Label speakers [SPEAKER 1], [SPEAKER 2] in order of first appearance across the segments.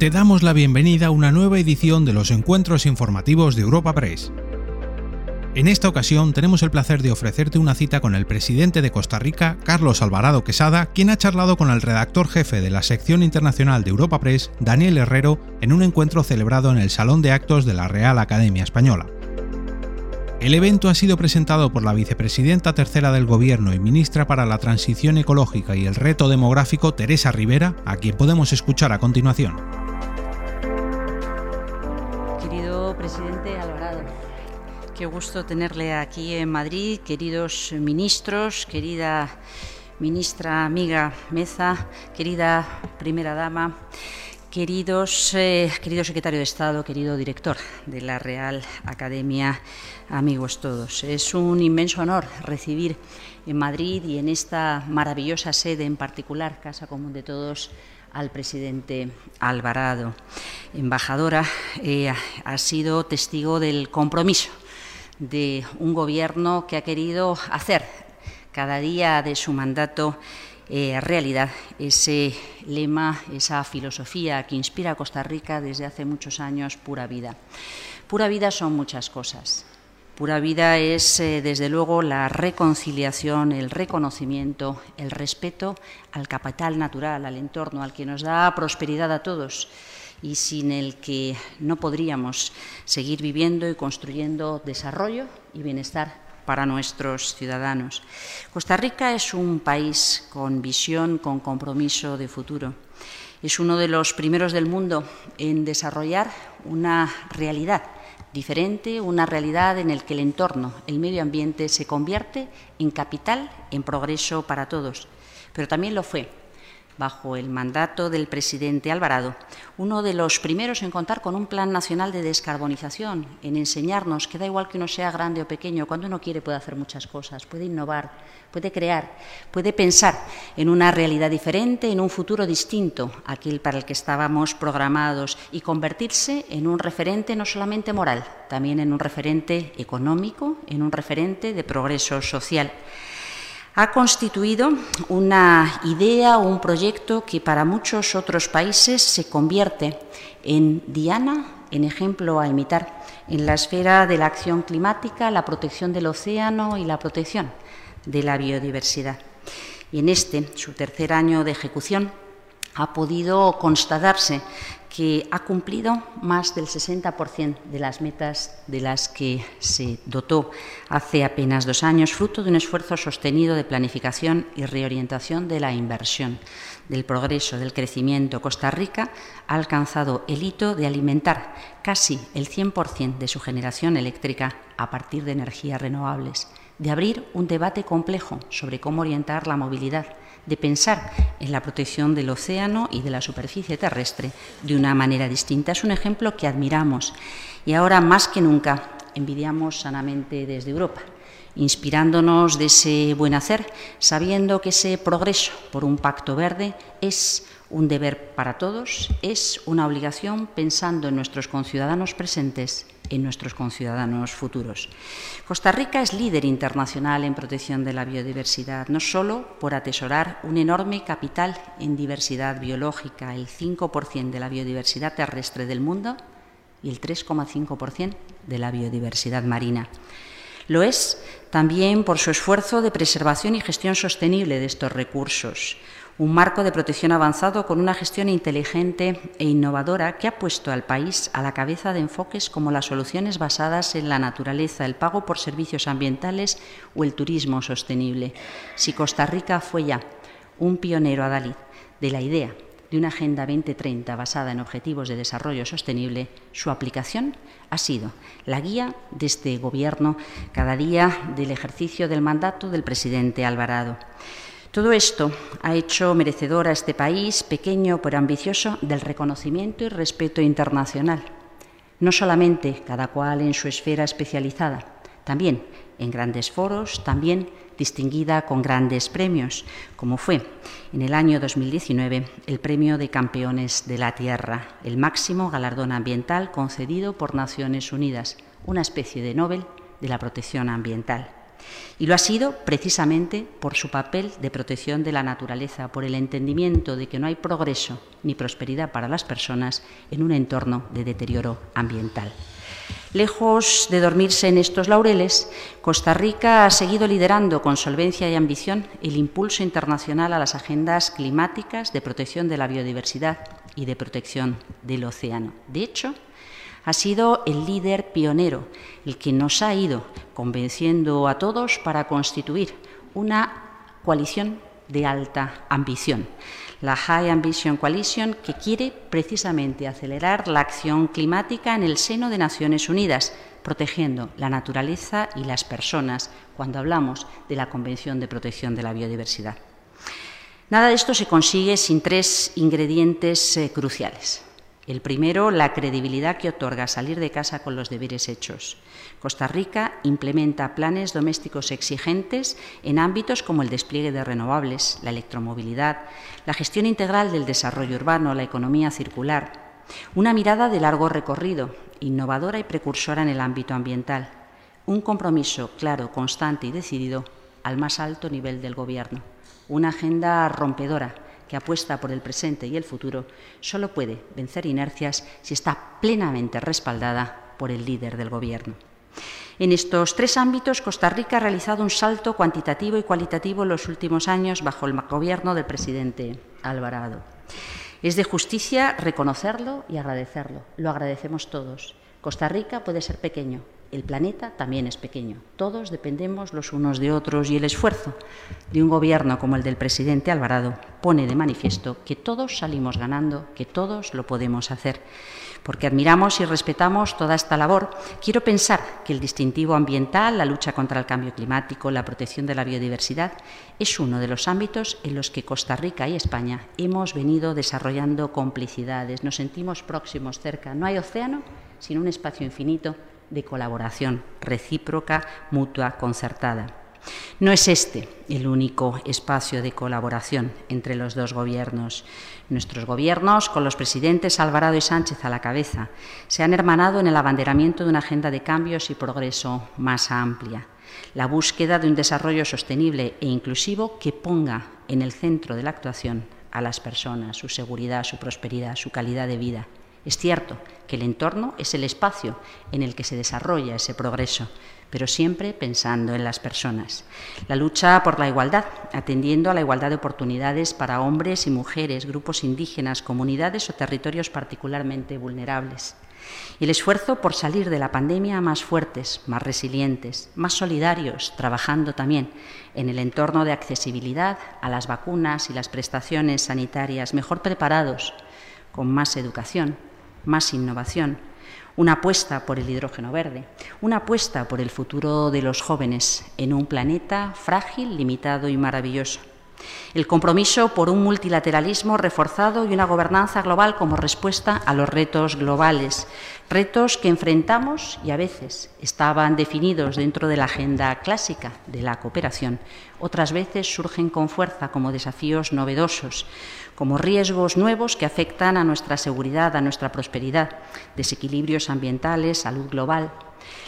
[SPEAKER 1] Te damos la bienvenida a una nueva edición de los encuentros informativos de Europa Press. En esta ocasión tenemos el placer de ofrecerte una cita con el presidente de Costa Rica, Carlos Alvarado Quesada, quien ha charlado con el redactor jefe de la sección internacional de Europa Press, Daniel Herrero, en un encuentro celebrado en el Salón de Actos de la Real Academia Española. El evento ha sido presentado por la vicepresidenta tercera del Gobierno y ministra para la Transición Ecológica y el Reto Demográfico, Teresa Rivera, a quien podemos escuchar a continuación.
[SPEAKER 2] Qué gusto tenerle aquí en Madrid, queridos ministros, querida ministra amiga Meza, querida primera dama. Queridos, eh, querido secretario de Estado, querido director de la Real Academia, amigos todos, es un inmenso honor recibir en Madrid y en esta maravillosa sede en particular, Casa Común de Todos, al presidente Alvarado. Embajadora, eh, ha sido testigo del compromiso de un gobierno que ha querido hacer cada día de su mandato eh, realidad ese lema, esa filosofía que inspira a Costa Rica desde hace muchos años, pura vida. Pura vida son muchas cosas. Pura vida es, eh, desde luego, la reconciliación, el reconocimiento, el respeto al capital natural, al entorno, al que nos da prosperidad a todos y sin el que no podríamos seguir viviendo y construyendo desarrollo y bienestar para nuestros ciudadanos. Costa Rica es un país con visión, con compromiso de futuro. Es uno de los primeros del mundo en desarrollar una realidad diferente, una realidad en la que el entorno, el medio ambiente, se convierte en capital, en progreso para todos. Pero también lo fue bajo el mandato del presidente Alvarado, uno de los primeros en contar con un plan nacional de descarbonización, en enseñarnos que da igual que uno sea grande o pequeño, cuando uno quiere puede hacer muchas cosas, puede innovar, puede crear, puede pensar en una realidad diferente, en un futuro distinto aquel para el que estábamos programados y convertirse en un referente no solamente moral, también en un referente económico, en un referente de progreso social ha constituido una idea o un proyecto que para muchos otros países se convierte en diana, en ejemplo a imitar en la esfera de la acción climática, la protección del océano y la protección de la biodiversidad. Y en este, su tercer año de ejecución, ha podido constatarse que ha cumplido más del 60% de las metas de las que se dotó hace apenas dos años, fruto de un esfuerzo sostenido de planificación y reorientación de la inversión, del progreso, del crecimiento. Costa Rica ha alcanzado el hito de alimentar casi el 100% de su generación eléctrica a partir de energías renovables, de abrir un debate complejo sobre cómo orientar la movilidad de pensar en la protección del océano y de la superficie terrestre de una manera distinta. Es un ejemplo que admiramos y ahora más que nunca envidiamos sanamente desde Europa inspirándonos de ese buen hacer, sabiendo que ese progreso por un pacto verde es un deber para todos, es una obligación pensando en nuestros conciudadanos presentes en nuestros conciudadanos futuros. Costa Rica es líder internacional en protección de la biodiversidad, no solo por atesorar un enorme capital en diversidad biológica, el 5% de la biodiversidad terrestre del mundo y el 3,5% de la biodiversidad marina. Lo es también por su esfuerzo de preservación y gestión sostenible de estos recursos, un marco de protección avanzado con una gestión inteligente e innovadora que ha puesto al país a la cabeza de enfoques como las soluciones basadas en la naturaleza, el pago por servicios ambientales o el turismo sostenible. Si Costa Rica fue ya un pionero adalid de la idea de una Agenda 2030 basada en objetivos de desarrollo sostenible, su aplicación ha sido la guía de este Gobierno cada día del ejercicio del mandato del presidente Alvarado. Todo esto ha hecho merecedor a este país, pequeño pero ambicioso, del reconocimiento y respeto internacional. No solamente cada cual en su esfera especializada, también en grandes foros, también distinguida con grandes premios, como fue en el año 2019 el Premio de Campeones de la Tierra, el máximo galardón ambiental concedido por Naciones Unidas, una especie de Nobel de la protección ambiental. Y lo ha sido precisamente por su papel de protección de la naturaleza, por el entendimiento de que no hay progreso ni prosperidad para las personas en un entorno de deterioro ambiental. Lejos de dormirse en estos laureles, Costa Rica ha seguido liderando con solvencia y ambición el impulso internacional a las agendas climáticas de protección de la biodiversidad y de protección del océano. De hecho, ha sido el líder pionero, el que nos ha ido convenciendo a todos para constituir una coalición de alta ambición, la High Ambition Coalition, que quiere precisamente acelerar la acción climática en el seno de Naciones Unidas, protegiendo la naturaleza y las personas cuando hablamos de la Convención de Protección de la Biodiversidad. Nada de esto se consigue sin tres ingredientes eh, cruciales. El primero, la credibilidad que otorga salir de casa con los deberes hechos. Costa Rica implementa planes domésticos exigentes en ámbitos como el despliegue de renovables, la electromovilidad, la gestión integral del desarrollo urbano, la economía circular. Una mirada de largo recorrido, innovadora y precursora en el ámbito ambiental. Un compromiso claro, constante y decidido al más alto nivel del Gobierno. Una agenda rompedora que apuesta por el presente y el futuro, solo puede vencer inercias si está plenamente respaldada por el líder del Gobierno. En estos tres ámbitos, Costa Rica ha realizado un salto cuantitativo y cualitativo en los últimos años bajo el gobierno del presidente Alvarado. Es de justicia reconocerlo y agradecerlo. Lo agradecemos todos. Costa Rica puede ser pequeño, el planeta también es pequeño. Todos dependemos los unos de otros y el esfuerzo de un gobierno como el del presidente Alvarado pone de manifiesto que todos salimos ganando, que todos lo podemos hacer. Porque admiramos y respetamos toda esta labor, quiero pensar que el distintivo ambiental, la lucha contra el cambio climático, la protección de la biodiversidad, es uno de los ámbitos en los que Costa Rica y España hemos venido desarrollando complicidades, nos sentimos próximos, cerca. No hay océano sin un espacio infinito de colaboración recíproca, mutua, concertada. No es este el único espacio de colaboración entre los dos gobiernos. Nuestros gobiernos, con los presidentes Alvarado y Sánchez a la cabeza, se han hermanado en el abanderamiento de una agenda de cambios y progreso más amplia. La búsqueda de un desarrollo sostenible e inclusivo que ponga en el centro de la actuación a las personas, su seguridad, su prosperidad, su calidad de vida. Es cierto que el entorno es el espacio en el que se desarrolla ese progreso, pero siempre pensando en las personas. La lucha por la igualdad, atendiendo a la igualdad de oportunidades para hombres y mujeres, grupos indígenas, comunidades o territorios particularmente vulnerables. Y el esfuerzo por salir de la pandemia más fuertes, más resilientes, más solidarios, trabajando también en el entorno de accesibilidad a las vacunas y las prestaciones sanitarias, mejor preparados, con más educación, más innovación, una apuesta por el hidrógeno verde, una apuesta por el futuro de los jóvenes en un planeta frágil, limitado y maravilloso. El compromiso por un multilateralismo reforzado y una gobernanza global como respuesta a los retos globales, retos que enfrentamos y a veces estaban definidos dentro de la agenda clásica de la cooperación, otras veces surgen con fuerza como desafíos novedosos, como riesgos nuevos que afectan a nuestra seguridad, a nuestra prosperidad, desequilibrios ambientales, salud global.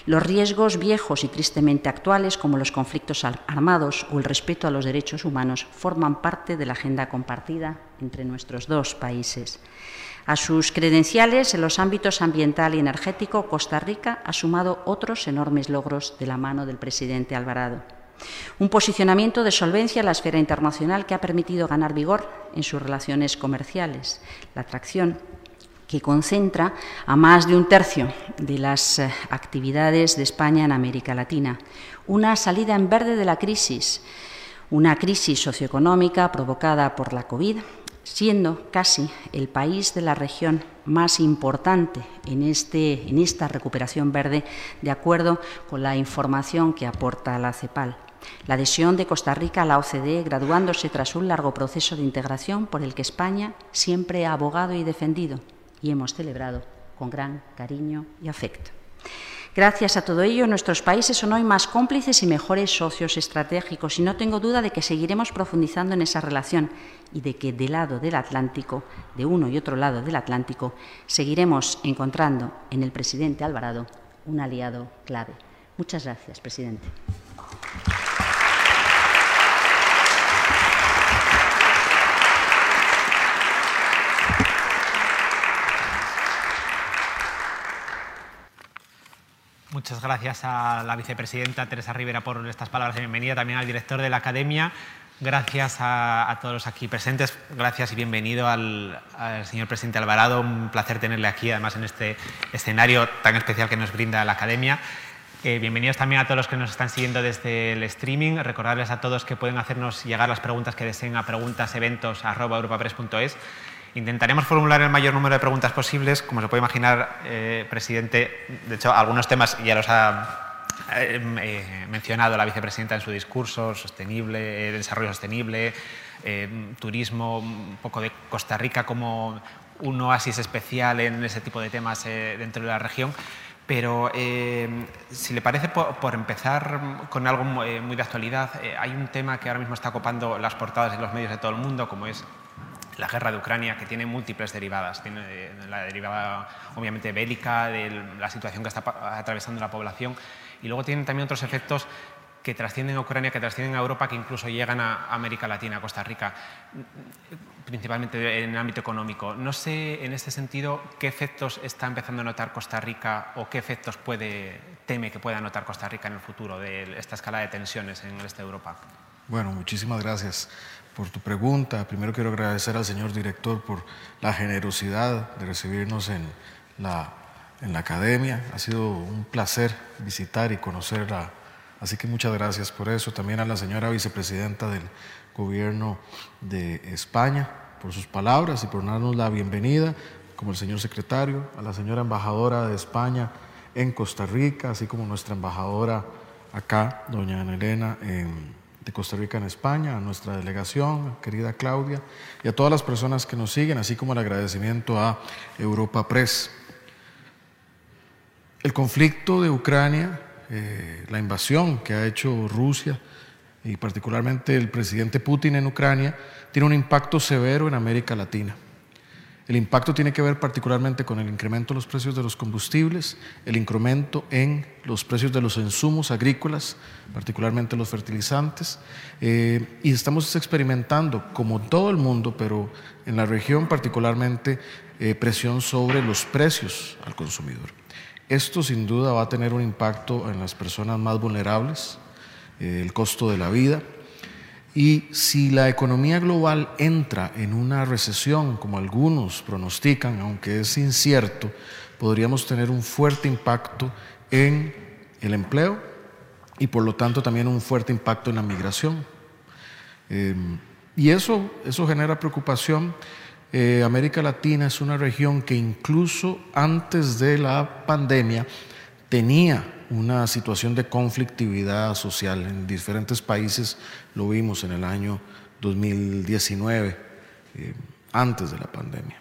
[SPEAKER 2] Los riesgos viejos y tristemente actuales, como los conflictos armados o el respeto a los derechos humanos, forman parte de la agenda compartida entre nuestros dos países. A sus credenciales en los ámbitos ambiental y energético, Costa Rica ha sumado otros enormes logros de la mano del presidente Alvarado. Un posicionamiento de solvencia en la esfera internacional que ha permitido ganar vigor en sus relaciones comerciales. La atracción que concentra a más de un tercio de las eh, actividades de España en América Latina. Una salida en verde de la crisis, una crisis socioeconómica provocada por la COVID, siendo casi el país de la región más importante en, este, en esta recuperación verde, de acuerdo con la información que aporta la CEPAL la adhesión de Costa Rica a la OCDE, graduándose tras un largo proceso de integración por el que España siempre ha abogado y defendido y hemos celebrado con gran cariño y afecto. Gracias a todo ello, nuestros países son hoy más cómplices y mejores socios estratégicos y no tengo duda de que seguiremos profundizando en esa relación y de que del lado del Atlántico, de uno y otro lado del Atlántico, seguiremos encontrando en el presidente Alvarado un aliado clave. Muchas gracias, presidente.
[SPEAKER 3] Muchas gracias a la vicepresidenta Teresa Rivera por estas palabras de bienvenida, también al director de la Academia. Gracias a, todos los aquí presentes, gracias y bienvenido al, señor presidente Alvarado. Un placer tenerle aquí, además en este escenario tan especial que nos brinda la Academia. Eh, bienvenidos también a todos los que nos están siguiendo desde el streaming. Recordarles a todos que pueden hacernos llegar las preguntas que deseen a preguntaseventos.europapress.es. Intentaremos formular el mayor número de preguntas posibles. Como se puede imaginar, eh, presidente, de hecho, algunos temas ya los ha eh, eh, mencionado la vicepresidenta en su discurso, sostenible, desarrollo sostenible, turismo, un poco de Costa Rica como un oasis especial en ese tipo de temas dentro de la región. Pero si le parece, por, empezar con algo muy de actualidad, hay un tema que ahora mismo está copando las portadas y los medios de todo el mundo, como es la guerra de Ucrania, que tiene múltiples derivadas. Tiene eh, la derivada, obviamente, bélica, de la situación que está atravesando la población, y luego tiene también otros efectos que trascienden a Ucrania, que trascienden a Europa, que incluso llegan a América Latina, a Costa Rica, principalmente en el ámbito económico. No sé, en este sentido, qué efectos está empezando a notar Costa Rica o qué efectos puede, teme que pueda notar Costa Rica en el futuro de esta escala de tensiones en el este de Europa.
[SPEAKER 4] Bueno, muchísimas gracias por tu pregunta. Primero quiero agradecer al señor director por la generosidad de recibirnos en la, en la academia. Ha sido un placer visitar y conocerla. Así que muchas gracias por eso. También a la señora vicepresidenta del gobierno de España por sus palabras y por darnos la bienvenida, como el señor secretario, a la señora embajadora de España en Costa Rica, así como nuestra embajadora acá, doña Ana Elena, en de Costa Rica en España, a nuestra delegación, querida Claudia, y a todas las personas que nos siguen, así como el agradecimiento a Europa Press. El conflicto de Ucrania, eh, la invasión que ha hecho Rusia y particularmente el presidente Putin en Ucrania, tiene un impacto severo en América Latina. El impacto tiene que ver particularmente con el incremento de los precios de los combustibles, el incremento en los precios de los insumos agrícolas, particularmente los fertilizantes, eh, y estamos experimentando, como todo el mundo, pero en la región particularmente, eh, presión sobre los precios al consumidor. Esto sin duda va a tener un impacto en las personas más vulnerables, eh, el costo de la vida, y si la economía global entra en una recesión, como algunos pronostican, aunque es incierto, podríamos tener un fuerte impacto en el empleo y por lo tanto también un fuerte impacto en la migración. Eh, y eso, eso genera preocupación. Eh, América Latina es una región que incluso antes de la pandemia tenía una situación de conflictividad social en diferentes países, lo vimos en el año 2019, eh, antes de la pandemia.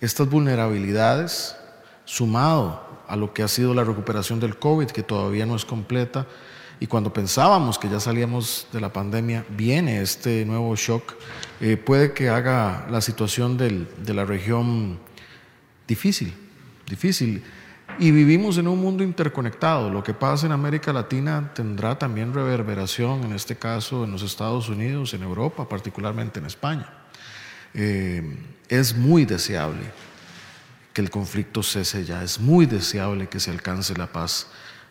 [SPEAKER 4] Estas vulnerabilidades, sumado a lo que ha sido la recuperación del COVID, que todavía no es completa, y cuando pensábamos que ya salíamos de la pandemia, viene este nuevo shock, eh, puede que haga la situación de la región difícil, difícil. Y vivimos en un mundo interconectado. Lo que pasa en América Latina tendrá también reverberación, en este caso en los Estados Unidos, en Europa, particularmente en España. Eh, es muy deseable que el conflicto cese ya, es muy deseable que se alcance la paz,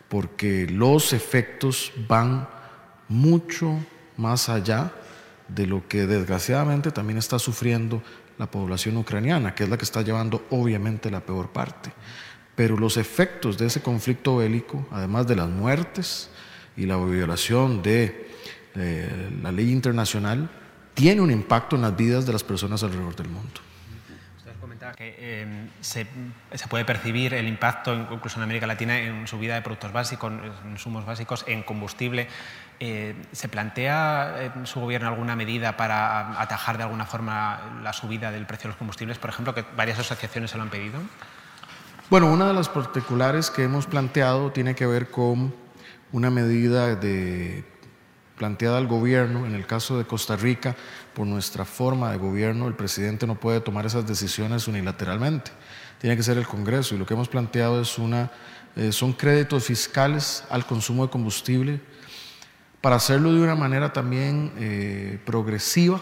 [SPEAKER 4] porque los efectos van mucho más allá de lo que desgraciadamente también está sufriendo la población ucraniana, que es la que está llevando obviamente la peor parte pero los efectos de ese conflicto bélico, además de las muertes y la violación de eh, la ley internacional, tiene un impacto en las vidas de las personas alrededor del mundo.
[SPEAKER 3] Usted comentaba que em, se, puede percibir el impacto, incluso en América Latina, en subida de productos básicos, en insumos básicos, en combustible. Eh, ¿Se plantea en su gobierno alguna medida para atajar de alguna forma la subida del precio de los combustibles? Por ejemplo, que varias asociaciones se lo han pedido.
[SPEAKER 4] Bueno, una de las particulares que hemos planteado tiene que ver con una medida de, planteada al gobierno. En el caso de Costa Rica, por nuestra forma de gobierno, el presidente no puede tomar esas decisiones unilateralmente. Tiene que ser el Congreso. Y lo que hemos planteado es una, eh, son créditos fiscales al consumo de combustible para hacerlo de una manera también eh, progresiva,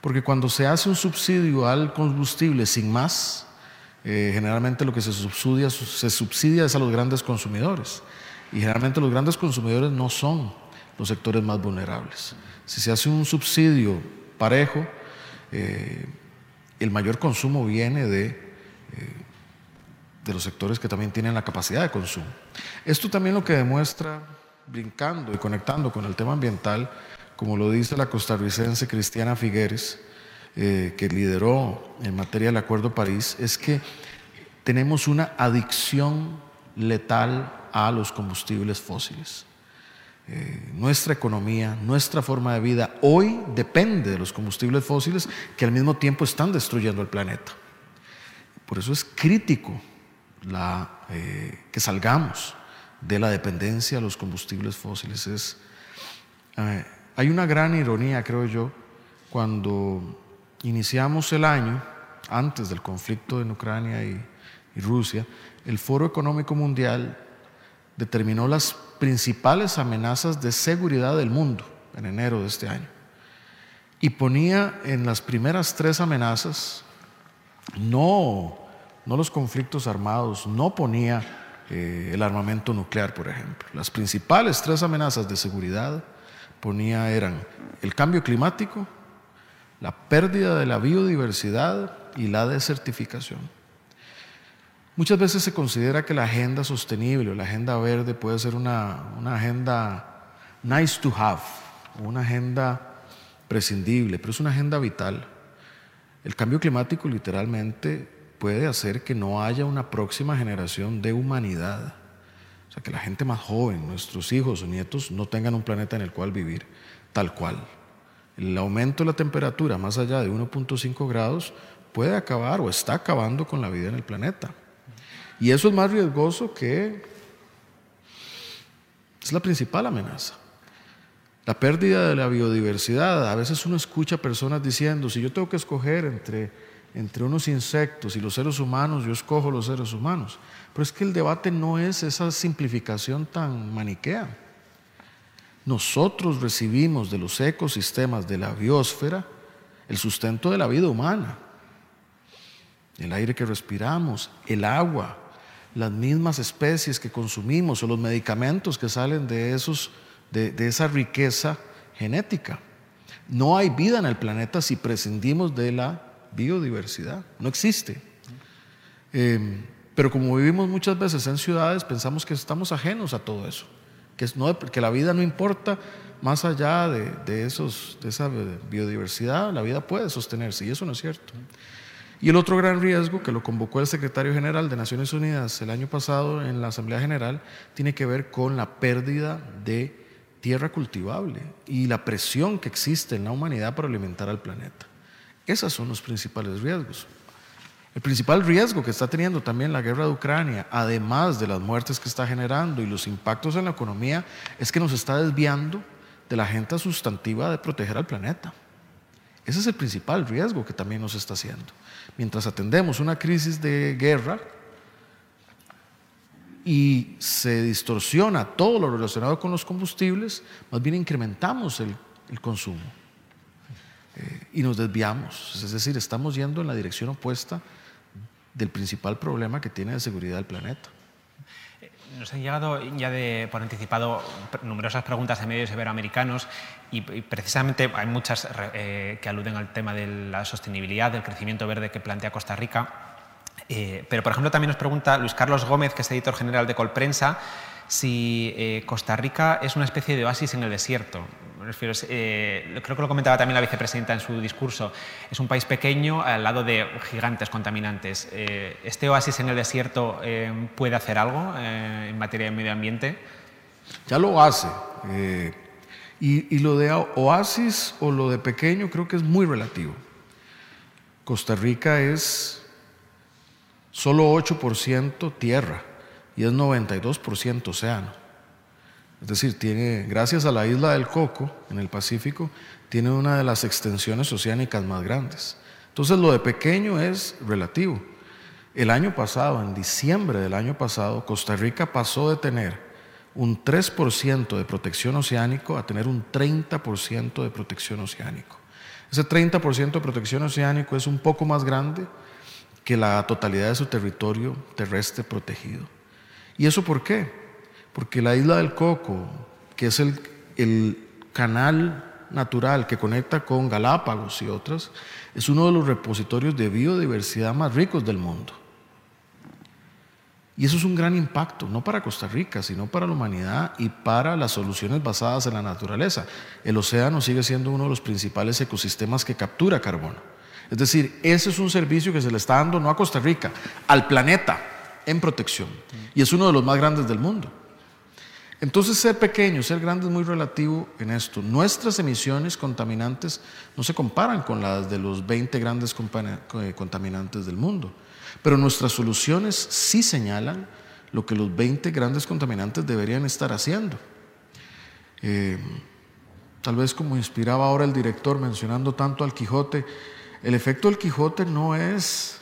[SPEAKER 4] porque cuando se hace un subsidio al combustible sin más, eh, generalmente lo que se subsidia, se subsidia es a los grandes consumidores. Y generalmente los grandes consumidores no son los sectores más vulnerables. Si se hace un subsidio parejo, eh, el mayor consumo viene de, eh, de los sectores que también tienen la capacidad de consumo. Esto también lo que demuestra, brincando y conectando con el tema ambiental, como lo dice la costarricense Cristiana Figueres, eh, que lideró en materia del Acuerdo París, es que tenemos una adicción letal a los combustibles fósiles. Eh, nuestra economía, nuestra forma de vida hoy depende de los combustibles fósiles que al mismo tiempo están destruyendo el planeta. Por eso es crítico eh, que salgamos de la dependencia a los combustibles fósiles. Es, hay una gran ironía, creo yo, cuando iniciamos el año, antes del conflicto en Ucrania y, Rusia, el Foro Económico Mundial determinó las principales amenazas de seguridad del mundo en enero de este año. Y ponía en las primeras tres amenazas, no, no los conflictos armados, no ponía eh, el armamento nuclear, por ejemplo. Las principales tres amenazas de seguridad ponía eran el cambio climático, la pérdida de la biodiversidad y la desertificación. Muchas veces se considera que la agenda sostenible o la agenda verde puede ser una, agenda nice to have, una agenda prescindible, pero es una agenda vital. El cambio climático literalmente puede hacer que no haya una próxima generación de humanidad. O sea, que la gente más joven, nuestros hijos o nietos, no tengan un planeta en el cual vivir tal cual el aumento de la temperatura más allá de 1.5 grados puede acabar o está acabando con la vida en el planeta. Y eso es más riesgoso que es la principal amenaza. La pérdida de la biodiversidad. A veces uno escucha personas diciendo, si yo tengo que escoger entre, entre unos insectos y los seres humanos, yo escojo los seres humanos. Pero es que el debate no es esa simplificación tan maniquea. Nosotros recibimos de los ecosistemas de la biosfera el sustento de la vida humana, el aire que respiramos, el agua, las mismas especies que consumimos o los medicamentos que salen de, esos, de, esa riqueza genética. No hay vida en el planeta si prescindimos de la biodiversidad, no existe. Eh, pero como vivimos muchas veces en ciudades, pensamos que estamos ajenos a todo eso que, la vida no importa más allá de, esos, de esa biodiversidad, la vida puede sostenerse y eso no es cierto. Y el otro gran riesgo que lo convocó el secretario general de Naciones Unidas el año pasado en la Asamblea General tiene que ver con la pérdida de tierra cultivable y la presión que existe en la humanidad para alimentar al planeta. Esos son los principales riesgos. El principal riesgo que está teniendo también la guerra de Ucrania, además de las muertes que está generando y los impactos en la economía, es que nos está desviando de la agenda sustantiva de proteger al planeta. Ese es el principal riesgo que también nos está haciendo. Mientras atendemos una crisis de guerra y se distorsiona todo lo relacionado con los combustibles, más bien incrementamos el, consumo eh, y nos desviamos. Es decir, estamos yendo en la dirección opuesta del principal problema que tiene de seguridad el planeta.
[SPEAKER 3] Nos han llegado ya de, por anticipado numerosas preguntas de medios iberoamericanos y, precisamente hay muchas eh, que aluden al tema de la sostenibilidad, del crecimiento verde que plantea Costa Rica. Eh, pero, por ejemplo, también nos pregunta Luis Carlos Gómez, que es editor general de Colprensa, si eh, Costa Rica es una especie de oasis en el desierto. Eh, creo que lo comentaba también la vicepresidenta en su discurso, es un país pequeño al lado de gigantes contaminantes. Eh, ¿Este oasis en el desierto eh, puede hacer algo en materia de medio ambiente?
[SPEAKER 4] Ya lo hace. Y, y, lo de oasis o lo de pequeño creo que es muy relativo. Costa Rica es solo 8% tierra y es 92% océano. Es decir, tiene, gracias a la isla del Coco, en el Pacífico, tiene una de las extensiones oceánicas más grandes. Entonces lo de pequeño es relativo. El año pasado, en diciembre del año pasado, Costa Rica pasó de tener un 3% de protección oceánico a tener un 30% de protección oceánico. Ese 30% de protección oceánico es un poco más grande que la totalidad de su territorio terrestre protegido. ¿Y eso por qué? Porque la isla del Coco, que es el, canal natural que conecta con Galápagos y otras, es uno de los repositorios de biodiversidad más ricos del mundo. Y eso es un gran impacto, no para Costa Rica, sino para la humanidad y para las soluciones basadas en la naturaleza. El océano sigue siendo uno de los principales ecosistemas que captura carbono. Es decir, ese es un servicio que se le está dando no a Costa Rica, al planeta en protección. Y es uno de los más grandes del mundo. Entonces, ser pequeño, ser grande es muy relativo en esto. Nuestras emisiones contaminantes no se comparan con las de los 20 grandes eh, contaminantes del mundo, pero nuestras soluciones sí señalan lo que los 20 grandes contaminantes deberían estar haciendo. Eh, tal vez como inspiraba ahora el director mencionando tanto al Quijote, el efecto del Quijote no es,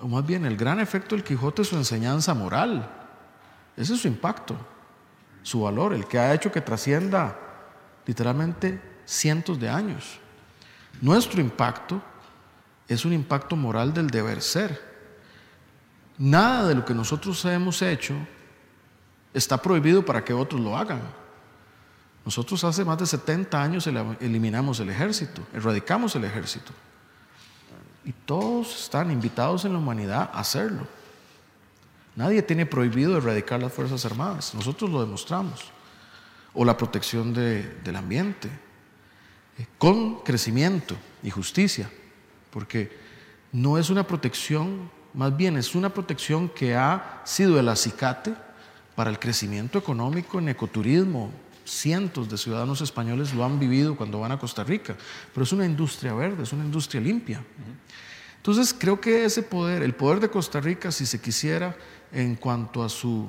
[SPEAKER 4] o más bien el gran efecto del Quijote es su enseñanza moral ese es su impacto, su valor, el que ha hecho que trascienda literalmente cientos de años. Nuestro impacto es un impacto moral del deber ser. Nada de lo que nosotros hemos hecho está prohibido para que otros lo hagan. Nosotros hace más de 70 años eliminamos el ejército, erradicamos el ejército. Y todos están invitados en la humanidad a hacerlo. Nadie tiene prohibido erradicar las Fuerzas Armadas, nosotros lo demostramos. O la protección del ambiente, eh, con crecimiento y justicia, porque no es una protección, más bien es una protección que ha sido el acicate para el crecimiento económico en ecoturismo. Cientos de ciudadanos españoles lo han vivido cuando van a Costa Rica, pero es una industria verde, es una industria limpia. Entonces creo que ese poder, el poder de Costa Rica, si se quisiera, en cuanto a su,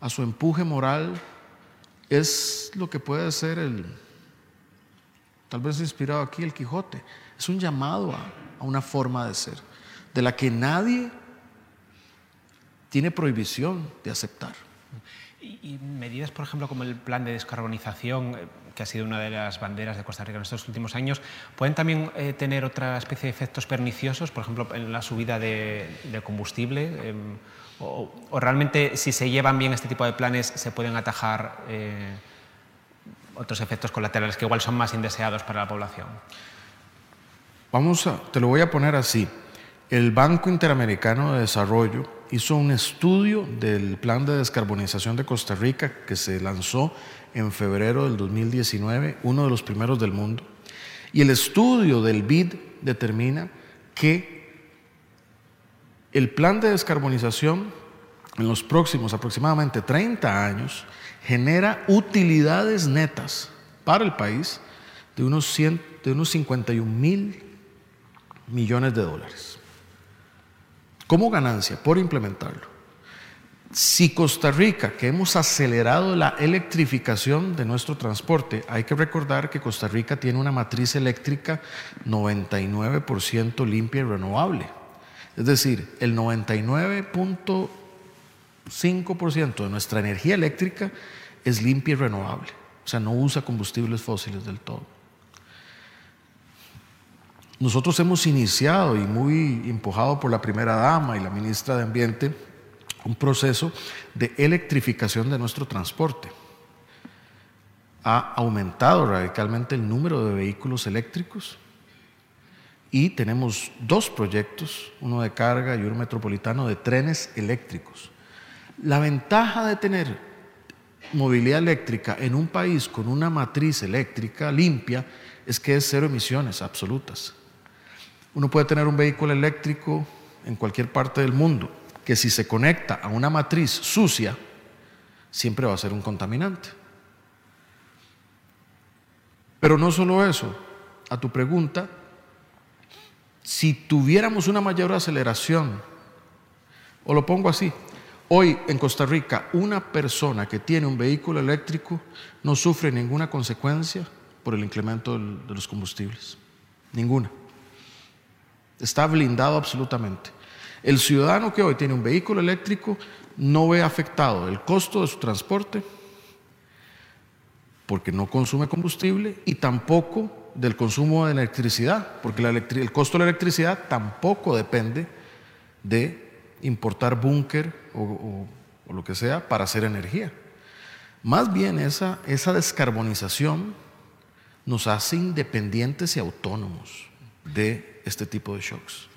[SPEAKER 4] a su empuje moral, es lo que puede ser el, tal vez inspirado aquí el Quijote, es un llamado a, a una forma de ser, de la que nadie tiene prohibición de aceptar.
[SPEAKER 3] Y, medidas, por ejemplo, como el plan de descarbonización, eh, que ha sido una de las banderas de Costa Rica en estos últimos años, ¿pueden también eh, tener otra especie de efectos perniciosos, por ejemplo, en la subida de, combustible? Em, o, realmente, si se llevan bien este tipo de planes, se pueden atajar eh, otros efectos colaterales que igual son más indeseados para la población?
[SPEAKER 4] Vamos te lo voy a poner así. El Banco Interamericano de Desarrollo hizo un estudio del plan de descarbonización de Costa Rica que se lanzó en febrero del 2019, uno de los primeros del mundo. Y el estudio del BID determina que el plan de descarbonización en los próximos aproximadamente 30 años genera utilidades netas para el país de unos, de unos 51 mil millones de dólares como ganancia por implementarlo. Si Costa Rica, que hemos acelerado la electrificación de nuestro transporte, hay que recordar que Costa Rica tiene una matriz eléctrica 99% limpia y renovable. Es decir, el 99.5% de nuestra energía eléctrica es limpia y renovable. O sea, no usa combustibles fósiles del todo. Nosotros hemos iniciado y muy empujado por la primera dama y la ministra de Ambiente un proceso de electrificación de nuestro transporte. Ha aumentado radicalmente el número de vehículos eléctricos y tenemos dos proyectos, uno de carga y uno metropolitano de trenes eléctricos. La ventaja de tener movilidad eléctrica en un país con una matriz eléctrica limpia es que es cero emisiones absolutas. Uno puede tener un vehículo eléctrico en cualquier parte del mundo que si se conecta a una matriz sucia, siempre va a ser un contaminante. Pero no solo eso, a tu pregunta, si tuviéramos una mayor aceleración, o lo pongo así, hoy en Costa Rica una persona que tiene un vehículo eléctrico no sufre ninguna consecuencia por el incremento de los combustibles, ninguna. Está blindado absolutamente. El ciudadano que hoy tiene un vehículo eléctrico no ve afectado el costo de su transporte porque no consume combustible y tampoco del consumo de electricidad, porque el costo de la electricidad tampoco depende de importar búnker o, lo que sea para hacer energía. Más bien esa, esa descarbonización nos hace independientes y autónomos de este tipo de shocks.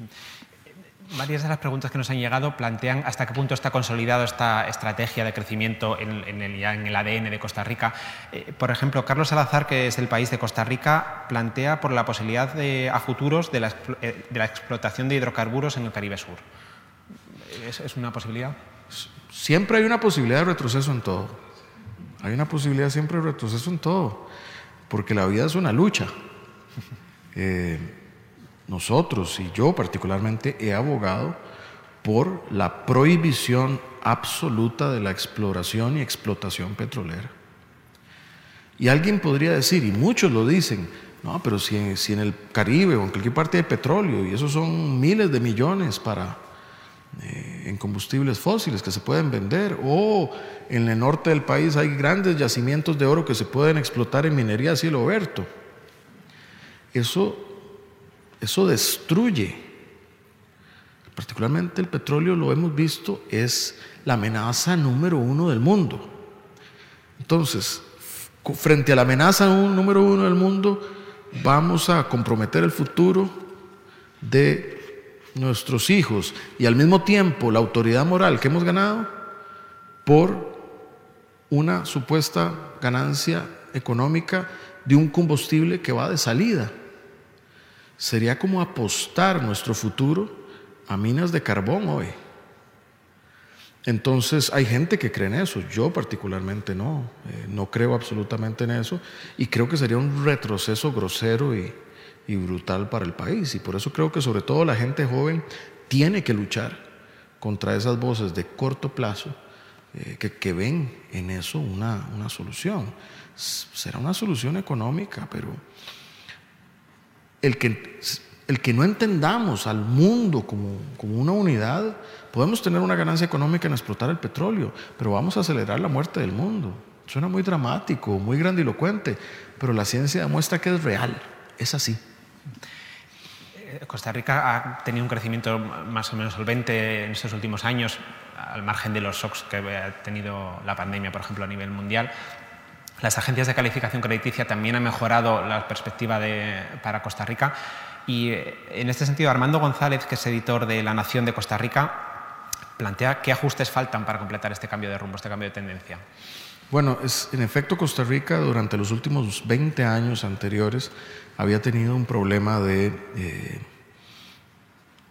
[SPEAKER 3] Varias de las preguntas que nos han llegado plantean hasta qué punto está consolidada esta estrategia de crecimiento en, el, ADN de Costa Rica. Eh, por ejemplo, Carlos Salazar, que es el país de Costa Rica, plantea por la posibilidad de, a futuros de la, eh, explotación de hidrocarburos en el Caribe Sur. ¿Es, ¿Es una posibilidad?
[SPEAKER 4] Siempre hay una posibilidad de retroceso en todo. Hay una posibilidad siempre de retroceso en todo, porque la vida es una lucha. Eh, nosotros y yo particularmente he abogado por la prohibición absoluta de la exploración y explotación petrolera. Y alguien podría decir, y muchos lo dicen, no, pero si, en el Caribe o en cualquier parte hay petróleo, y esos son miles de millones para, eh, en combustibles fósiles que se pueden vender, o en el norte del país hay grandes yacimientos de oro que se pueden explotar en minería a cielo abierto. Eso eso destruye. Particularmente el petróleo, lo hemos visto, es la amenaza número uno del mundo. Entonces, frente a la amenaza número uno del mundo, vamos a comprometer el futuro de nuestros hijos y al mismo tiempo la autoridad moral que hemos ganado por una supuesta ganancia económica de un combustible que va de salida sería como apostar nuestro futuro a minas de carbón hoy. Entonces hay gente que cree en eso, yo particularmente no, eh, no creo absolutamente en eso y creo que sería un retroceso grosero y, brutal para el país y por eso creo que sobre todo la gente joven tiene que luchar contra esas voces de corto plazo eh, que, que, ven en eso una, una solución. Será una solución económica, pero el que, el que no entendamos al mundo como, como una unidad, podemos tener una ganancia económica en explotar el petróleo, pero vamos a acelerar la muerte del mundo. Suena muy dramático, muy grandilocuente, pero la ciencia demuestra que es real, es así.
[SPEAKER 3] Costa Rica ha tenido un crecimiento más o menos solvente en estos últimos años, al margen de los shocks que ha tenido la pandemia, por ejemplo, a nivel mundial. Las agencias de calificación crediticia también han mejorado la perspectiva para Costa Rica y eh, en este sentido Armando González, que es editor de La Nación de Costa Rica, plantea qué ajustes faltan para completar este cambio de rumbo, este cambio de tendencia.
[SPEAKER 4] Bueno, es, en efecto Costa Rica durante los últimos 20 años anteriores había tenido un problema de, eh,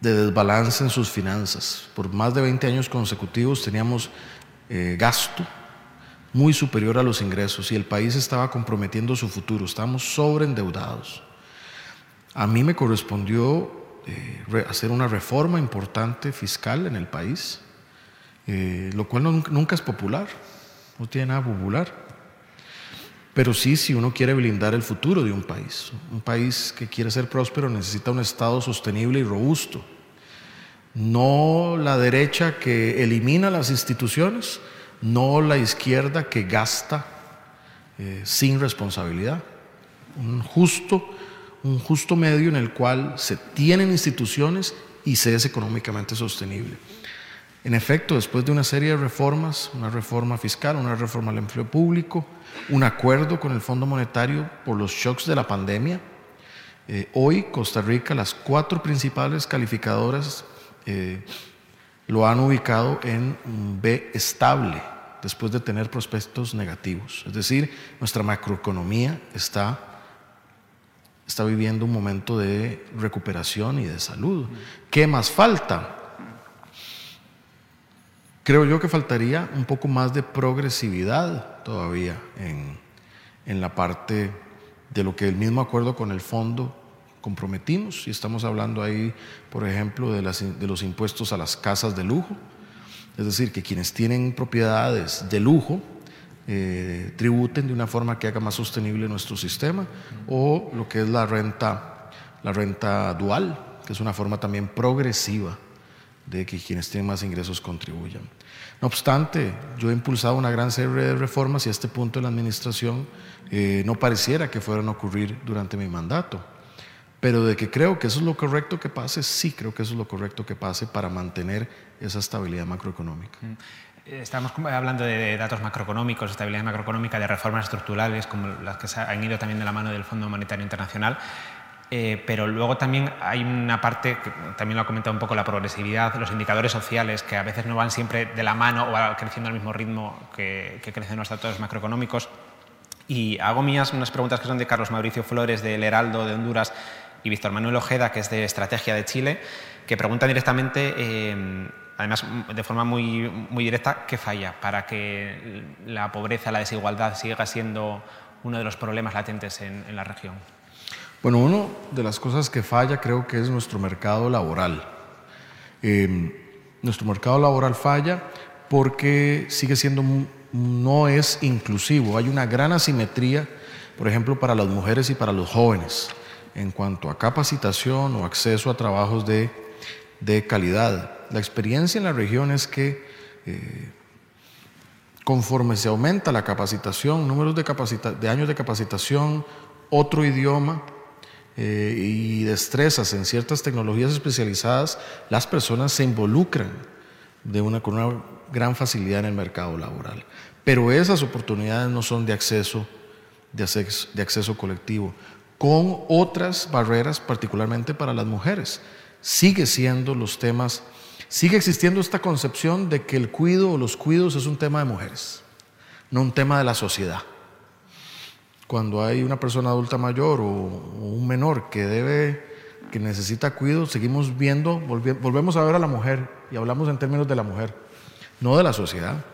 [SPEAKER 4] de desbalance en sus finanzas. Por más de 20 años consecutivos teníamos eh, gasto muy superior a los ingresos y el país estaba comprometiendo su futuro, estábamos sobreendeudados. A mí me correspondió eh, hacer una reforma importante fiscal en el país, eh, lo cual nunca es popular, no tiene nada popular. Pero sí, si uno quiere blindar el futuro de un país, un país que quiere ser próspero necesita un Estado sostenible y robusto. No la derecha que elimina las instituciones, no la izquierda que gasta eh, sin responsabilidad. Un justo, un justo medio en el cual se tienen instituciones y se es económicamente sostenible. En efecto, después de una serie de reformas, una reforma fiscal, una reforma al empleo público, un acuerdo con el Fondo Monetario por los shocks de la pandemia, eh, hoy Costa Rica, las cuatro principales calificadoras eh, lo han ubicado en un B estable después de tener prospectos negativos. Es decir, nuestra macroeconomía está, está viviendo un momento de recuperación y de salud. ¿Qué más falta? Creo yo que faltaría un poco más de progresividad todavía en, en la parte de lo que el mismo acuerdo con el fondo comprometimos. Y estamos hablando ahí, por ejemplo, de, los impuestos a las casas de lujo es decir, que quienes tienen propiedades de lujo eh, tributen de una forma que haga más sostenible nuestro sistema, o lo que es la renta, la renta dual, que es una forma también progresiva de que quienes tienen más ingresos contribuyan. No obstante, yo he impulsado una gran serie de reformas y a este punto de la administración eh, no pareciera que fueran a ocurrir durante mi mandato. Pero de que creo que eso es lo correcto que pase, sí creo que eso es lo correcto que pase para mantener esa estabilidad macroeconómica. Mm.
[SPEAKER 3] Estamos hablando de datos macroeconómicos, estabilidad macroeconómica, de reformas estructurales, como las que han ido también de la mano del Fondo Monetario Internacional. Eh, pero luego también hay una parte, que también lo ha comentado un poco, la progresividad, los indicadores sociales, que a veces no van siempre de la mano o van creciendo al mismo ritmo que, que crecen los datos macroeconómicos. Y hago mías unas preguntas que son de Carlos Mauricio Flores, del Heraldo de Honduras, y Víctor Manuel Ojeda, que es de Estrategia de Chile, que preguntan directamente... Eh, además de forma muy, muy directa, ¿qué falla para que la pobreza, la desigualdad siga siendo uno de los problemas latentes en, la región?
[SPEAKER 4] Bueno, una de las cosas que falla creo que es nuestro mercado laboral. Em, nuestro mercado laboral falla porque sigue siendo, no es inclusivo. Hay una gran asimetría, por ejemplo, para las mujeres y para los jóvenes en cuanto a capacitación o acceso a trabajos de, de calidad. La experiencia en la región es que eh, conforme se aumenta la capacitación, números de, años de capacitación, otro idioma eh, y destrezas en ciertas tecnologías especializadas, las personas se involucran de una, con una gran facilidad en el mercado laboral. Pero esas oportunidades no son de acceso, de acceso colectivo, con otras barreras, particularmente para las mujeres. Sigue siendo los temas sigue existiendo esta concepción de que el cuido o los cuidos es un tema de mujeres, no un tema de la sociedad. Cuando hay una persona adulta mayor o, un menor que debe, que necesita cuidado, seguimos viendo, volvemos a ver a la mujer y hablamos en términos de la mujer, no de la sociedad.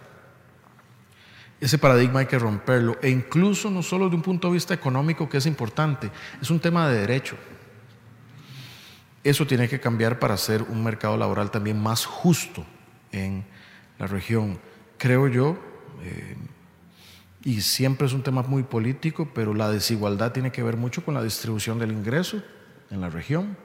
[SPEAKER 4] Ese paradigma hay que romperlo, e incluso no solo de un punto de vista económico que es importante, es un tema de derecho. Eso tiene que cambiar para hacer un mercado laboral también más justo en la región. Creo yo, eh, y siempre es un tema muy político, pero la desigualdad tiene que ver mucho con la distribución del ingreso en la región.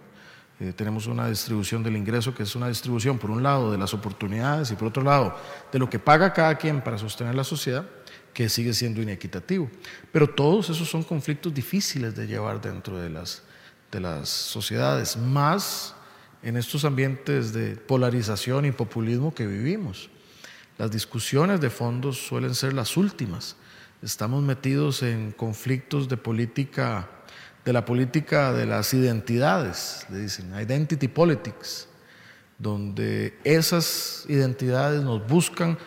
[SPEAKER 4] Eh, tenemos una distribución del ingreso que es una distribución, por un lado, de las oportunidades y por otro lado, de lo que paga cada quien para sostener la sociedad, que sigue siendo inequitativo. Pero todos esos son conflictos difíciles de llevar dentro de las de las sociedades, más en estos ambientes de polarización y populismo que vivimos. Las discusiones de fondo suelen ser las últimas. Estamos metidos en conflictos de política, de la política de las identidades, le dicen, identity politics, donde esas identidades nos buscan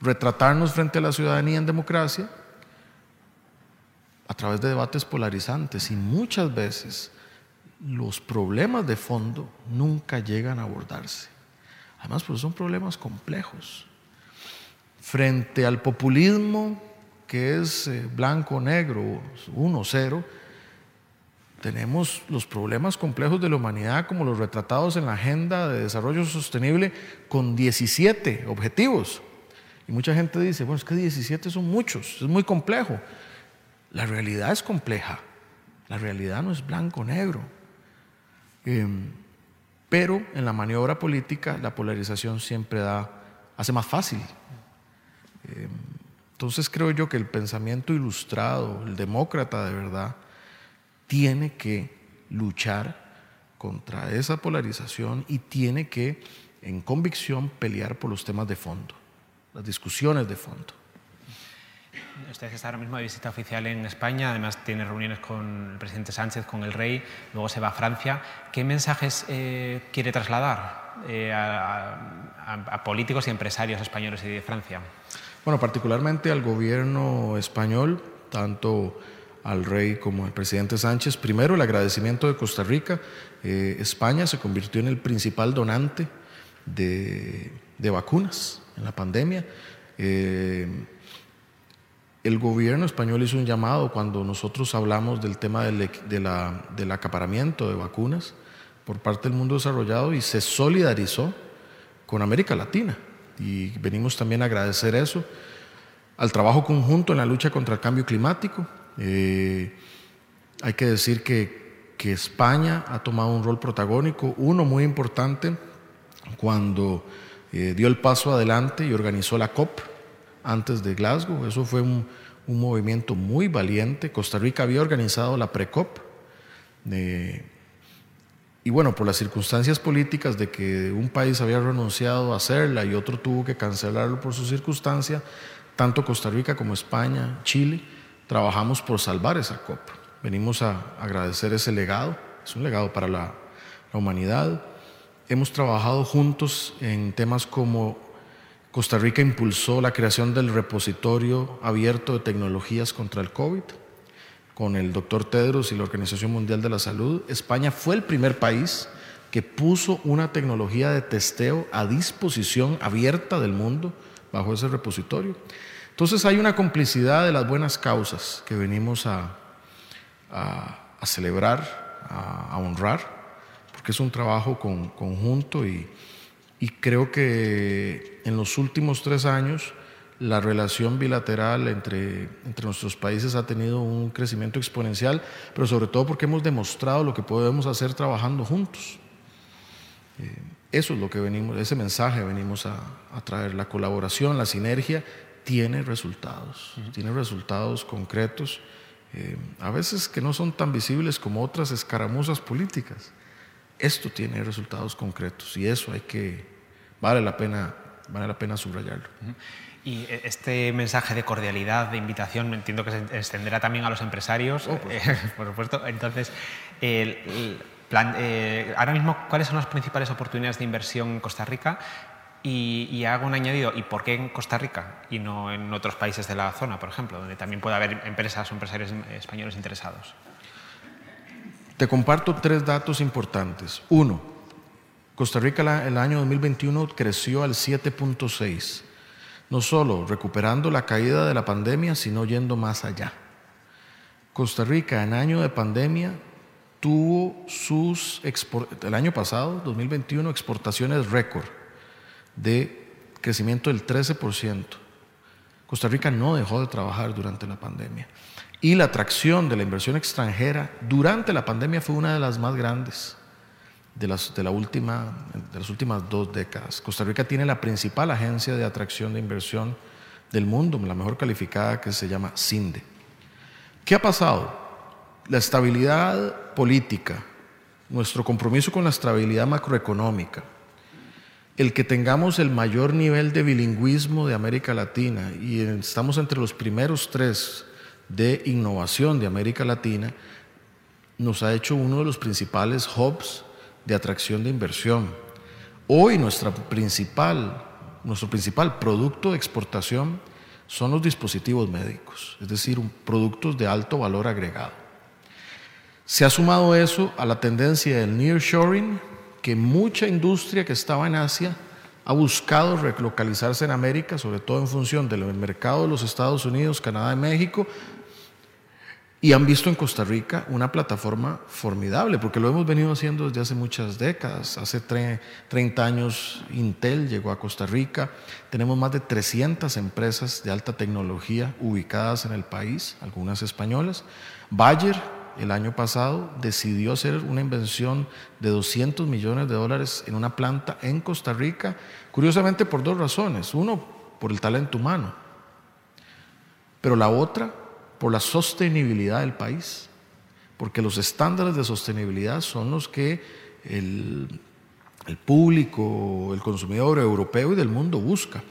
[SPEAKER 4] retratarnos frente a la ciudadanía en democracia a través de debates polarizantes y muchas veces los problemas de fondo nunca llegan a abordarse. Además, pues son problemas complejos. Frente al populismo que es eh, blanco, negro, uno, cero, tenemos los problemas complejos de la humanidad como los retratados en la Agenda de Desarrollo Sostenible con 17 objetivos. Y mucha gente dice, bueno, es que 17 son muchos, es muy complejo. La realidad es compleja. La realidad no es blanco-negro. Em, pero en la maniobra política la polarización siempre da, hace más fácil. Em, entonces creo yo que el pensamiento ilustrado, el demócrata de verdad, tiene que luchar contra esa polarización y tiene que, en convicción, pelear por los temas de fondo, las discusiones de fondo.
[SPEAKER 3] Usted está ahora mismo de visita oficial en España, además tiene reuniones con el presidente Sánchez, con el rey, luego se va a Francia. ¿Qué mensajes eh, quiere trasladar eh, a, políticos y empresarios españoles y de Francia?
[SPEAKER 4] Bueno, particularmente al gobierno español, tanto al rey como al presidente Sánchez. Primero, el agradecimiento de Costa Rica. Eh, España se convirtió en el principal donante de, de vacunas en la pandemia. El gobierno español hizo un llamado cuando nosotros hablamos del tema del, del acaparamiento de vacunas por parte del mundo desarrollado y se solidarizó con América Latina. Y venimos también a agradecer eso, al trabajo conjunto en la lucha contra el cambio climático. Eh, hay que decir que, España ha tomado un rol protagónico, uno muy importante cuando eh, dio el paso adelante y organizó la COP antes de Glasgow. Eso fue un, un movimiento muy valiente. Costa Rica había organizado la pre-COP. Eh, y bueno, por las circunstancias políticas de que un país había renunciado a hacerla y otro tuvo que cancelarlo por su circunstancia, tanto Costa Rica como España, Chile, trabajamos por salvar esa COP. Venimos a agradecer ese legado, es un legado para la, la humanidad. Hemos trabajado juntos en temas como Costa Rica impulsó la creación del repositorio abierto de tecnologías contra el COVID con el doctor Tedros y la Organización Mundial de la Salud, España fue el primer país que puso una tecnología de testeo a disposición abierta del mundo bajo ese repositorio. Entonces hay una complicidad de las buenas causas que venimos a, a, celebrar, a, honrar, porque es un trabajo conjunto y, y creo que en los últimos tres años la relación bilateral entre, entre nuestros países ha tenido un crecimiento exponencial, pero sobre todo porque hemos demostrado lo que podemos hacer trabajando juntos. Eh, eso es lo que venimos, ese mensaje venimos a, traer. La colaboración, la sinergia tiene resultados, tiene resultados concretos, eh, a veces que no son tan visibles como otras escaramuzas políticas. Esto tiene resultados concretos y eso hay que, vale la pena, vale la pena subrayarlo.
[SPEAKER 3] Y eh, este mensaje de cordialidad, de invitación, entiendo que se extenderá también a los empresarios, oh, pues. por supuesto. Entonces, eh, ahora mismo, ¿cuáles son las principales oportunidades de inversión en Costa Rica? Y, hago un añadido, ¿y por qué en Costa Rica y no en otros países de la zona, por ejemplo, donde también puede haber empresas o empresarios españoles interesados?
[SPEAKER 4] Te comparto tres datos importantes. Uno, Costa Rica el año 2021 creció al 7.6 no solo recuperando la caída de la pandemia, sino yendo más allá. Costa Rica en año de pandemia tuvo sus, el año pasado, 2021, exportaciones récord de crecimiento del 13%. Costa Rica no dejó de trabajar durante la pandemia. Y la atracción de la inversión extranjera durante la pandemia fue una de las más grandes de las, de, la última, de las últimas dos décadas. Costa Rica tiene la principal agencia de atracción de inversión del mundo, la mejor calificada que se llama CINDE. ¿Qué ha pasado? La estabilidad política, nuestro compromiso con la estabilidad macroeconómica, el que tengamos el mayor nivel de bilingüismo de América Latina y estamos entre los primeros tres de innovación de América Latina, nos ha hecho uno de los principales hubs de atracción de inversión. Hoy nuestra principal, nuestro principal producto de exportación son los dispositivos médicos, es decir, productos de alto valor agregado. Se ha sumado eso a la tendencia del nearshoring, que mucha industria que estaba en Asia ha buscado relocalizarse en América, sobre todo en función del mercado de los Estados Unidos, Canadá y México, y han visto en Costa Rica una plataforma formidable, porque lo hemos venido haciendo desde hace muchas décadas. Hace 30 años Intel llegó a Costa Rica. Tenemos más de 300 empresas de alta tecnología ubicadas en el país, algunas españolas. Bayer, el año pasado, decidió hacer una invención de 200 millones de dólares en una planta en Costa Rica, curiosamente por dos razones. Uno, por el talento humano. Pero la otra, por la sostenibilidad del país, porque los estándares de sostenibilidad son los que el, público, el consumidor europeo y del mundo busca.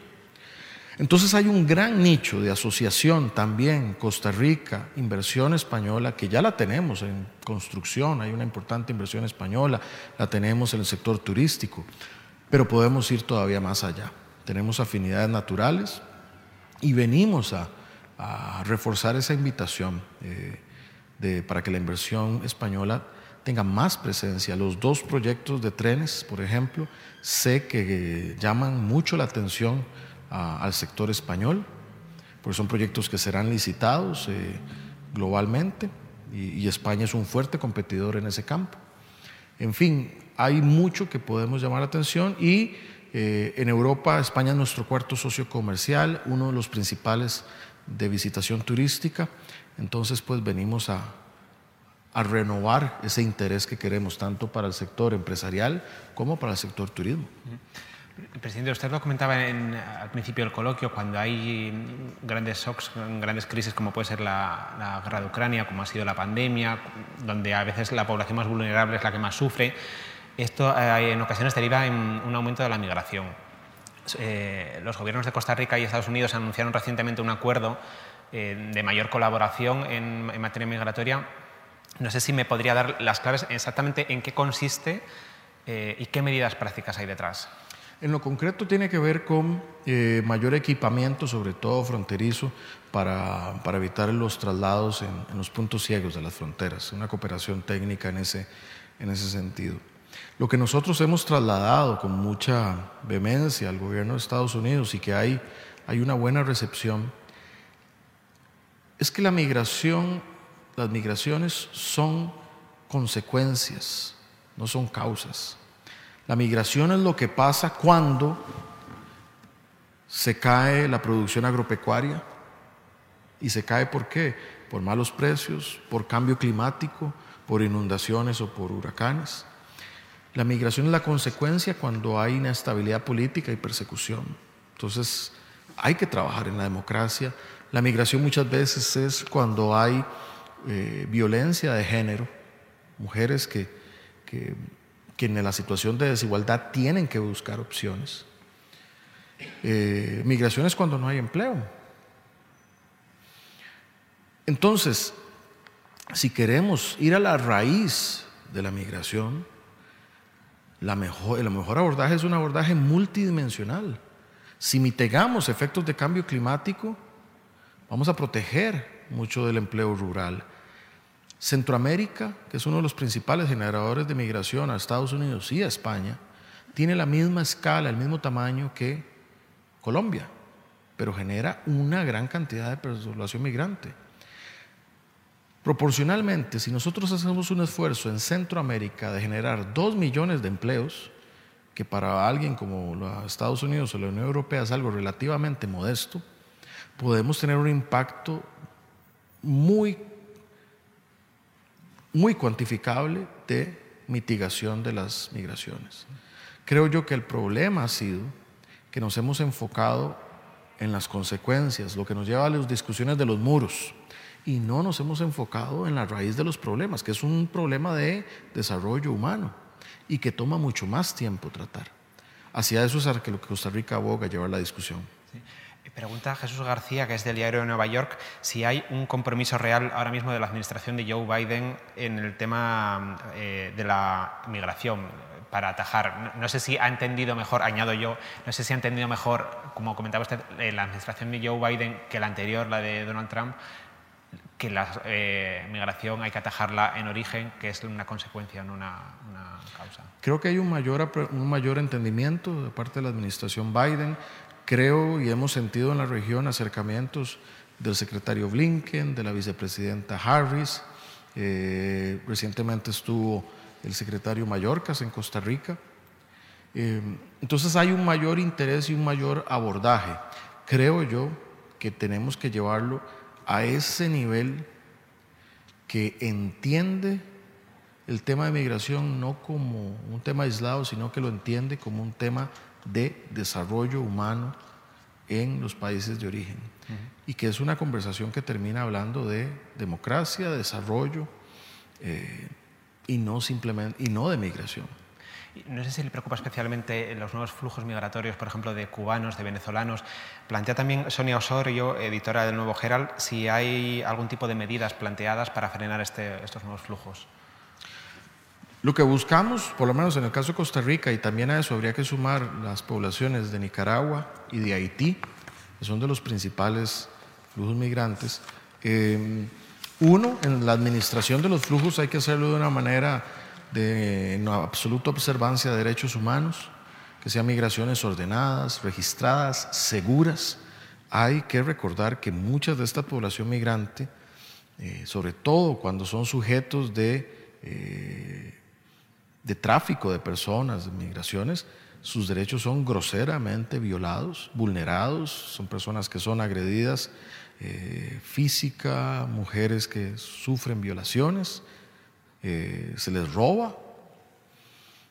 [SPEAKER 4] Entonces hay un gran nicho de asociación también, Costa Rica, inversión española, que ya la tenemos en construcción, hay una importante inversión española, la tenemos en el sector turístico, pero podemos ir todavía más allá. Tenemos afinidades naturales y venimos a a reforzar esa invitación eh, de, para que la inversión española tenga más presencia. Los dos proyectos de trenes, por ejemplo, sé que llaman mucho la atención al sector español, porque son proyectos que serán licitados eh, globalmente y, España es un fuerte competidor en ese campo. En fin, hay mucho que podemos llamar la atención y eh, en Europa España es nuestro cuarto socio comercial, uno de los principales de visitación turística. Entonces, pues venimos a, a renovar ese interés que queremos tanto para el sector empresarial como para el sector turismo.
[SPEAKER 3] Presidente, usted lo comentaba al principio del coloquio, cuando hay grandes shocks, grandes crisis como puede ser la, guerra de Ucrania, como ha sido la pandemia, donde a veces la población más vulnerable es la que más sufre, esto eh, en ocasiones deriva en un aumento de la migración. Eh, los gobiernos de Costa Rica y Estados Unidos anunciaron recientemente un acuerdo eh, de mayor colaboración en, en materia migratoria. No sé si me podría dar las claves exactamente en qué consiste y qué medidas prácticas hay detrás.
[SPEAKER 4] En lo concreto tiene que ver con eh, mayor equipamiento, sobre todo fronterizo, para, evitar los traslados en, los puntos ciegos de las fronteras, una cooperación técnica en ese, en ese sentido. Lo que nosotros hemos trasladado con mucha vehemencia al gobierno de Estados Unidos y que hay, hay una buena recepción, es que la migración, las migraciones son consecuencias, no son causas. La migración es lo que pasa cuando se cae la producción agropecuaria. ¿Y se cae por qué? Por malos precios, por cambio climático, por inundaciones o por huracanes. La migración es la consecuencia cuando hay inestabilidad política y persecución. Entonces, hay que trabajar en la democracia. La migración muchas veces es cuando hay eh, violencia de género, mujeres que, que que en la situación de desigualdad tienen que buscar opciones. Eh, migraciones cuando no hay empleo. Entonces, si queremos ir a la raíz de la migración, la mejor, el mejor abordaje es un abordaje multidimensional. Si mitigamos efectos de cambio climático, vamos a proteger mucho del empleo rural. Centroamérica, que es uno de los principales generadores de migración a Estados Unidos y a España, tiene la misma escala, el mismo tamaño que Colombia, pero genera una gran cantidad de población migrante. Proporcionalmente, si nosotros hacemos un esfuerzo en Centroamérica de generar dos millones de empleos, que para alguien como Estados Unidos o la Unión Europea es algo relativamente modesto, podemos tener un impacto muy muy cuantificable de mitigación de las migraciones. Creo yo que el problema ha sido que nos hemos enfocado en las consecuencias, lo que nos lleva a las discusiones de los muros, y no nos hemos enfocado en la raíz de los problemas, que es un problema de desarrollo humano y que toma mucho más tiempo tratar. Hacia eso es a lo que Costa Rica aboga llevar la discusión.
[SPEAKER 3] Pregunta Jesús García, que es del diario de Nueva York, si hay un compromiso real ahora mismo de la administración de Joe Biden en el tema eh, de la migración para atajar. No, sé si ha entendido mejor, añado yo, no sé si ha entendido mejor, como comentaba usted, eh, la administración de Joe Biden que la anterior, la de Donald Trump, que la eh, migración hay que atajarla en origen, que es una consecuencia, no una, una, causa.
[SPEAKER 4] Creo que hay un mayor, un mayor entendimiento de parte de la administración Biden. Creo y hemos sentido en la región acercamientos del secretario Blinken, de la vicepresidenta Harris. Eh, recientemente estuvo el secretario Mallorcas en Costa Rica. Eh, entonces hay un mayor interés y un mayor abordaje. Creo yo que tenemos que llevarlo a ese nivel que entiende el tema de migración no como un tema aislado, sino que lo entiende como un tema de desarrollo humano en los países de origen. Y que es una conversación que termina hablando de democracia, desarrollo eh, y, no simplemente, y no de migración.
[SPEAKER 3] No sé si le preocupa especialmente los nuevos flujos migratorios, por ejemplo, de cubanos, de venezolanos. Plantea también Sonia Osorio, editora del Nuevo Herald, si hay algún tipo de medidas planteadas para frenar este, estos nuevos flujos.
[SPEAKER 4] Lo que buscamos, por lo menos en el caso de Costa Rica, y también a eso habría que sumar las poblaciones de Nicaragua y de Haití, que son de los principales flujos migrantes. Eh, uno, en la administración de los flujos hay que hacerlo de una manera de absoluta observancia de derechos humanos, que sean migraciones ordenadas, registradas, seguras. Hay que recordar que mucha de esta población migrante, eh, sobre todo cuando son sujetos de eh, de tráfico de personas, de migraciones, sus derechos son groseramente violados, vulnerados, son personas que son agredidas eh, física, mujeres que sufren violaciones, eh, se les roba.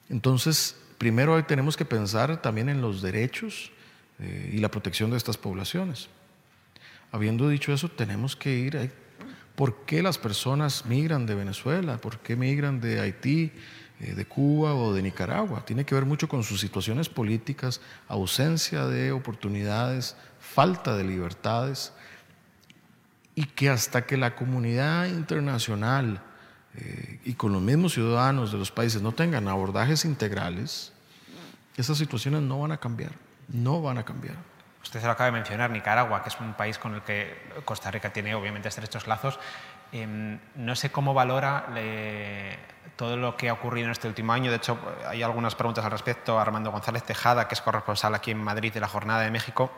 [SPEAKER 4] Entonces, primero tenemos que pensar también en los derechos eh, y la protección de estas poblaciones. Habiendo dicho eso, tenemos que ir a por qué las personas migran de Venezuela, por qué migran de Haití, de Cuba o de Nicaragua. Tiene que ver mucho con sus situaciones políticas, ausencia de oportunidades, falta de libertades, y que hasta que la comunidad internacional eh, y con los mismos ciudadanos de los países no tengan abordajes integrales, esas situaciones no van a cambiar, no van a cambiar.
[SPEAKER 3] Usted se lo acaba de mencionar, Nicaragua, que es un país con el que Costa Rica tiene obviamente estrechos lazos. Em, no sé cómo valora todo lo que ha ocurrido en este último año. De hecho, hay algunas preguntas al respecto. Armando González Tejada, que es corresponsal aquí en Madrid de la Jornada de México,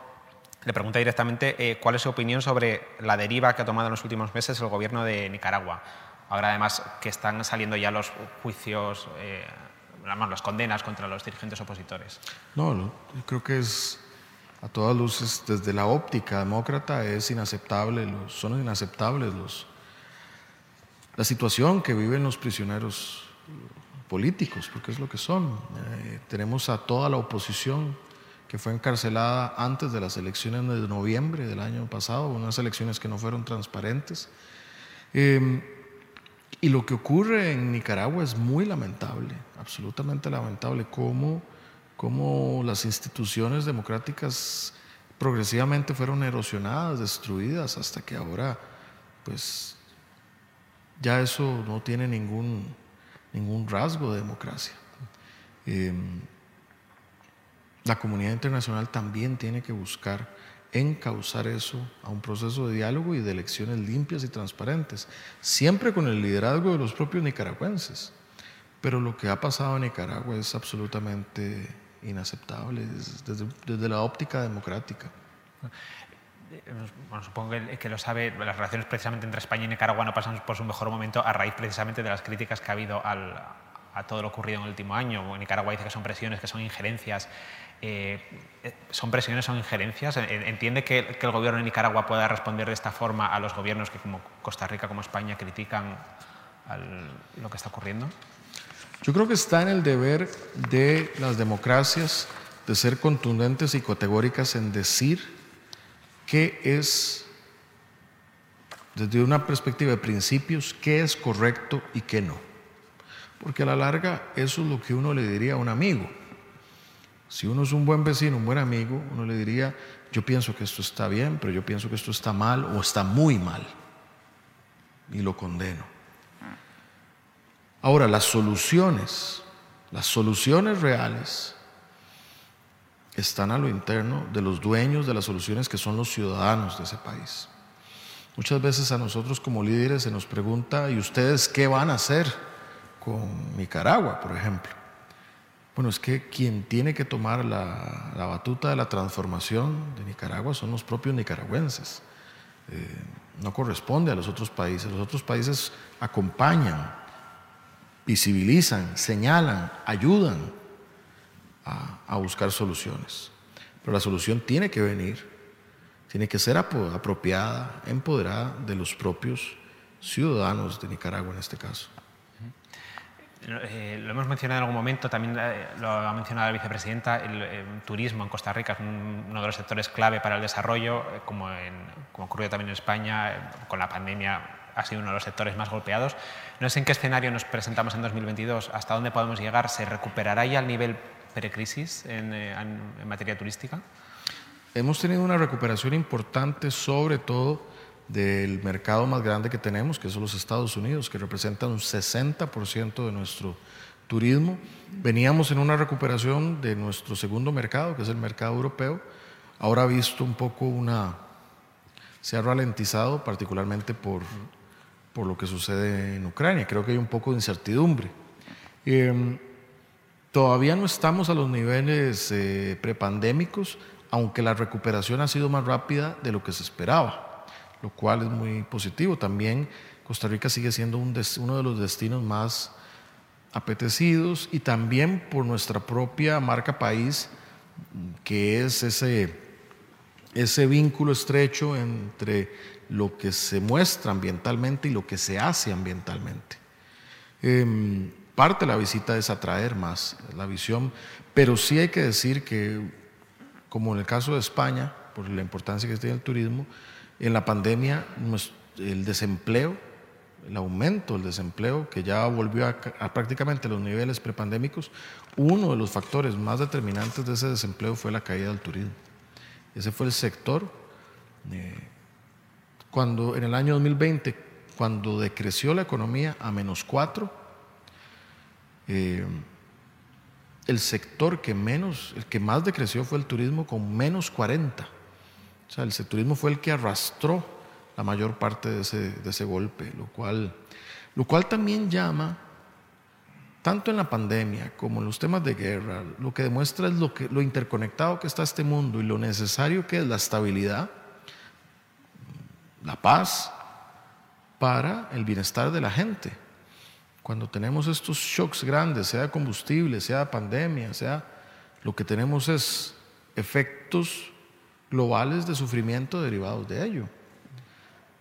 [SPEAKER 3] le pregunta directamente eh, cuál es su opinión sobre la deriva que ha tomado en los últimos meses el gobierno de Nicaragua. Ahora, además, que están saliendo ya los juicios, eh, las condenas contra los dirigentes opositores.
[SPEAKER 4] No, no, yo creo que es a todas luces, desde la óptica demócrata, es inaceptable, los, son inaceptables los, la situación que viven los prisioneros políticos, porque es lo que son. Eh, tenemos a toda la oposición que fue encarcelada antes de las elecciones de noviembre del año pasado, unas elecciones que no fueron transparentes. Em, y lo que ocurre en Nicaragua es muy lamentable, absolutamente lamentable, cómo cómo las instituciones democráticas progresivamente fueron erosionadas, destruidas, hasta que ahora, pues, ya eso no tiene ningún, ningún rasgo de democracia. Em, la comunidad internacional también tiene que buscar encauzar eso a un proceso de diálogo y de elecciones limpias y transparentes, siempre con el liderazgo de los propios nicaragüenses. Pero lo que ha pasado en Nicaragua es absolutamente inaceptable desde, la óptica democrática.
[SPEAKER 3] Bueno, supongo que, lo sabe, las relaciones precisamente entre España y Nicaragua no pasan por su mejor momento a raíz precisamente de las críticas que ha habido a todo lo ocurrido en el último año. Nicaragua dice que son presiones, que son injerencias. Eh, ¿Son presiones, son injerencias? ¿Entiende que, el gobierno de Nicaragua pueda responder de esta forma a los gobiernos que como Costa Rica, como España, critican lo que está ocurriendo?
[SPEAKER 4] Yo creo que está en el deber de las democracias de ser contundentes y categóricas en decir qué es, desde una perspectiva de principios, qué es correcto y qué no. Porque a la larga eso es lo que uno le diría a un amigo. Si uno es un buen vecino, un buen amigo, uno le diría, yo pienso que esto está bien, pero yo pienso que esto está mal o está muy mal. Y lo condeno. Ahora, las soluciones, las soluciones reales están a lo interno de los dueños de las soluciones que son los ciudadanos de ese país. Muchas veces a nosotros como líderes se nos pregunta, ¿y ustedes qué van a hacer con Nicaragua, por ejemplo? Bueno, es que quien tiene que tomar la, batuta de la transformación de Nicaragua son los propios nicaragüenses. Eh, no corresponde a los otros países. Los otros países acompañan visibilizan, señalan, ayudan a, buscar soluciones. Pero la solución tiene que venir, tiene que ser apropiada, empoderada de los propios ciudadanos de Nicaragua en este caso.
[SPEAKER 3] Eh, lo hemos mencionado en algún momento, también eh, lo ha mencionado la vicepresidenta, el, turismo en Costa Rica es uno de los sectores clave para el desarrollo, eh, como, en, como ocurrió también en España, con la pandemia ha sido uno de los sectores más golpeados. No sé en qué escenario nos presentamos en 2022, hasta dónde podemos llegar, ¿se recuperará ya el nivel precrisis en, eh, en, materia turística?
[SPEAKER 4] Hemos tenido una recuperación importante, sobre todo del mercado más grande que tenemos, que son los Estados Unidos, que representan un 60% de nuestro turismo. Veníamos en una recuperación de nuestro segundo mercado, que es el mercado europeo. Ahora ha visto un poco una... se ha ralentizado, particularmente por por lo que sucede en Ucrania. Creo que hay un poco de incertidumbre. Em, todavía no estamos a los niveles eh, prepandémicos, aunque la recuperación ha sido más rápida de lo que se esperaba, lo cual es muy positivo. También Costa Rica sigue siendo uno de los destinos más apetecidos y también por nuestra propia marca país, que es ese, ese vínculo estrecho entre lo que se muestra ambientalmente y lo que se hace ambientalmente. Em, parte de la visita es atraer más la visión, pero sí hay que decir que, como en el caso de España, por la importancia que tiene el turismo, en la pandemia el desempleo, el aumento del desempleo, que ya volvió a, prácticamente los niveles prepandémicos, uno de los factores más determinantes de ese desempleo fue la caída del turismo. Ese fue el sector. Eh, cuando en el año 2020, cuando decreció la economía a menos 4, eh, el sector que menos, el que más decreció fue el turismo con menos 40. O sea, el turismo fue el que arrastró la mayor parte de ese, de ese golpe, lo cual, lo cual también llama, tanto en la pandemia como en los temas de guerra, lo que demuestra es lo, que, lo interconectado que está este mundo y lo necesario que es la estabilidad, la paz, para el bienestar de la gente. Cuando tenemos estos shocks grandes, sea combustible, sea pandemia, sea lo que tenemos es efectos globales de sufrimiento derivados de ello.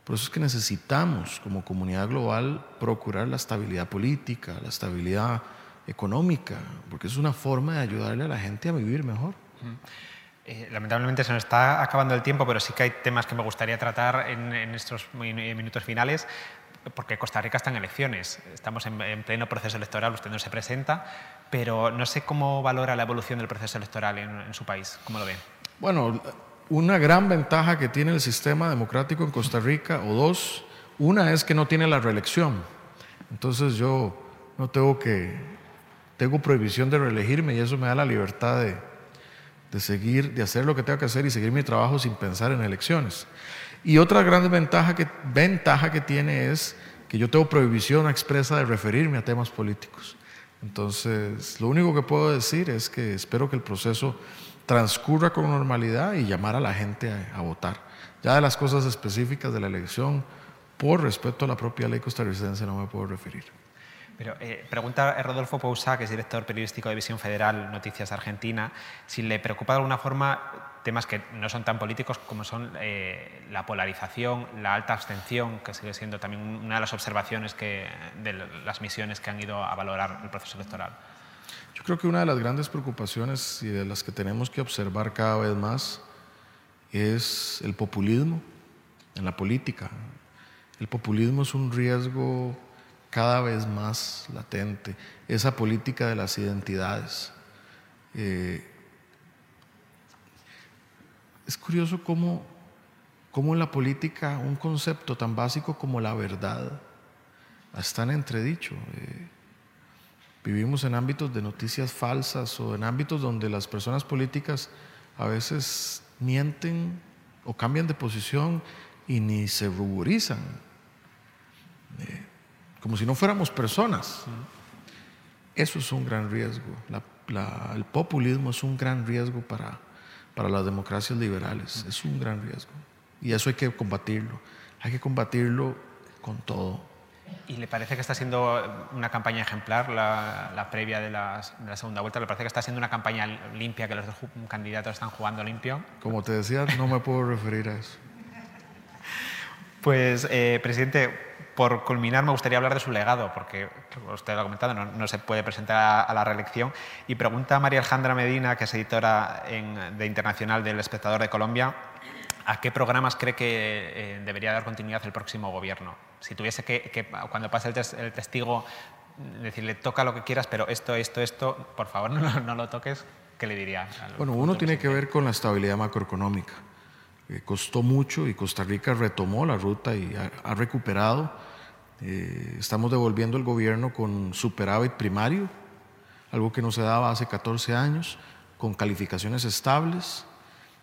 [SPEAKER 4] Por eso es que necesitamos como comunidad global procurar la estabilidad política, la estabilidad económica, porque es una forma de ayudarle a la gente a vivir mejor.
[SPEAKER 3] Eh, lamentablemente se nos está acabando el tiempo, pero sí que hay temas que me gustaría tratar en, en estos minutos finales porque Costa Rica está en elecciones, estamos en, pleno proceso electoral, usted no se presenta, pero no sé cómo valora la evolución del proceso electoral en, su país, ¿cómo lo ve?
[SPEAKER 4] Bueno, una gran ventaja que tiene el sistema democrático en Costa Rica, o dos, una es que no tiene la reelección, entonces yo no tengo que, tengo prohibición de reelegirme y eso me da la libertad de, de seguir, de hacer lo que tengo que hacer y seguir mi trabajo sin pensar en elecciones. Y otra gran ventaja que, ventaja que tiene es que yo tengo prohibición expresa de referirme a temas políticos. Entonces, lo único que puedo decir es que espero que el proceso transcurra con normalidad y llamar a la gente a, votar. Ya de las cosas específicas de la elección, por respeto a la propia ley costarricense, no me puedo referir.
[SPEAKER 3] Pero eh, pregunta Rodolfo Pousa, que es director periodístico de Visión Federal Noticias Argentina, si le preocupa de alguna forma temas que no son tan políticos como son eh, la polarización, la alta abstención, que sigue siendo también una de las observaciones que, de las misiones que han ido a valorar el proceso electoral.
[SPEAKER 4] Yo creo que una de las grandes preocupaciones y de las que tenemos que observar cada vez más es el populismo en la política. El populismo es un riesgo cada vez más latente, esa política de las identidades. Eh, es curioso cómo, cómo la política un concepto tan básico como la verdad está en entredicho. Eh, vivimos en ámbitos de noticias falsas o en ámbitos donde las personas políticas a veces mienten o cambian de posición y ni se ruborizan, eh, como si no fuéramos personas. Eso es un gran riesgo. el populismo es un gran riesgo para, para las democracias liberales. Es un gran riesgo. Y eso hay que combatirlo. Hay que combatirlo con todo.
[SPEAKER 3] ¿Y le parece que está siendo una campaña ejemplar la, previa de la, segunda vuelta? ¿Le parece que está siendo una campaña limpia, que los dos candidatos están jugando limpio?
[SPEAKER 4] Como te decía, no me puedo referir a eso.
[SPEAKER 3] Pues, eh, presidente, por culminar, me gustaría hablar de su legado, porque usted lo ha comentado, no, se puede presentar a, la reelección. Y pregunta a María Alejandra Medina, que es editora de Internacional del Espectador de Colombia, ¿a qué programas cree que eh, debería dar continuidad el próximo gobierno? Si tuviese que, cuando pase el, testigo, decirle, toca lo que quieras, pero esto, esto, esto, por favor, no, lo toques, ¿qué le diría?
[SPEAKER 4] Bueno, uno tiene que ver con la estabilidad macroeconómica costó mucho y Costa Rica retomó la ruta y ha, recuperado. Eh, estamos devolviendo el gobierno con superávit primario, algo que no se daba hace 14 años, con calificaciones estables.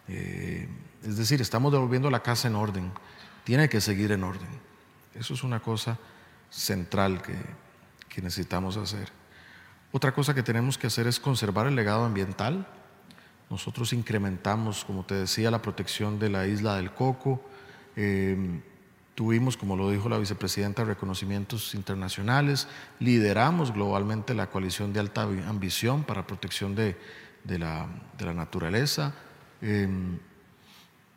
[SPEAKER 4] Eh, es decir, estamos devolviendo la casa en orden. Tiene que seguir en orden. Eso es una cosa central que, que necesitamos hacer. Otra cosa que tenemos que hacer es conservar el legado ambiental nosotros incrementamos, como te decía, la protección de la isla del Coco. Em, tuvimos, como lo dijo la vicepresidenta, reconocimientos internacionales. Lideramos globalmente la coalición de alta ambición para protección de, la, naturaleza. Em,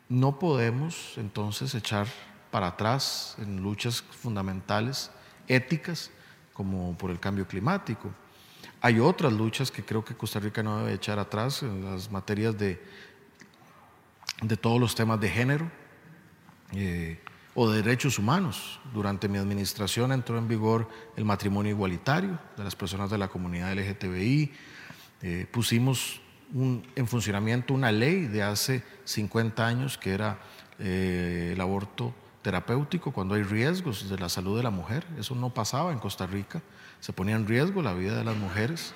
[SPEAKER 4] no podemos entonces echar para atrás en luchas fundamentales, éticas, como por el cambio climático. Hay otras luchas que creo que Costa Rica no debe echar atrás en las materias de, de todos los temas de género eh, o de derechos humanos. Durante mi administración entró en vigor el matrimonio igualitario de las personas de la comunidad LGTBI. Eh, pusimos en funcionamiento una ley de hace 50 años que era eh, el aborto terapéutico cuando hay riesgos de la salud de la mujer. Eso no pasaba en Costa Rica. Se ponía en riesgo la vida de las mujeres.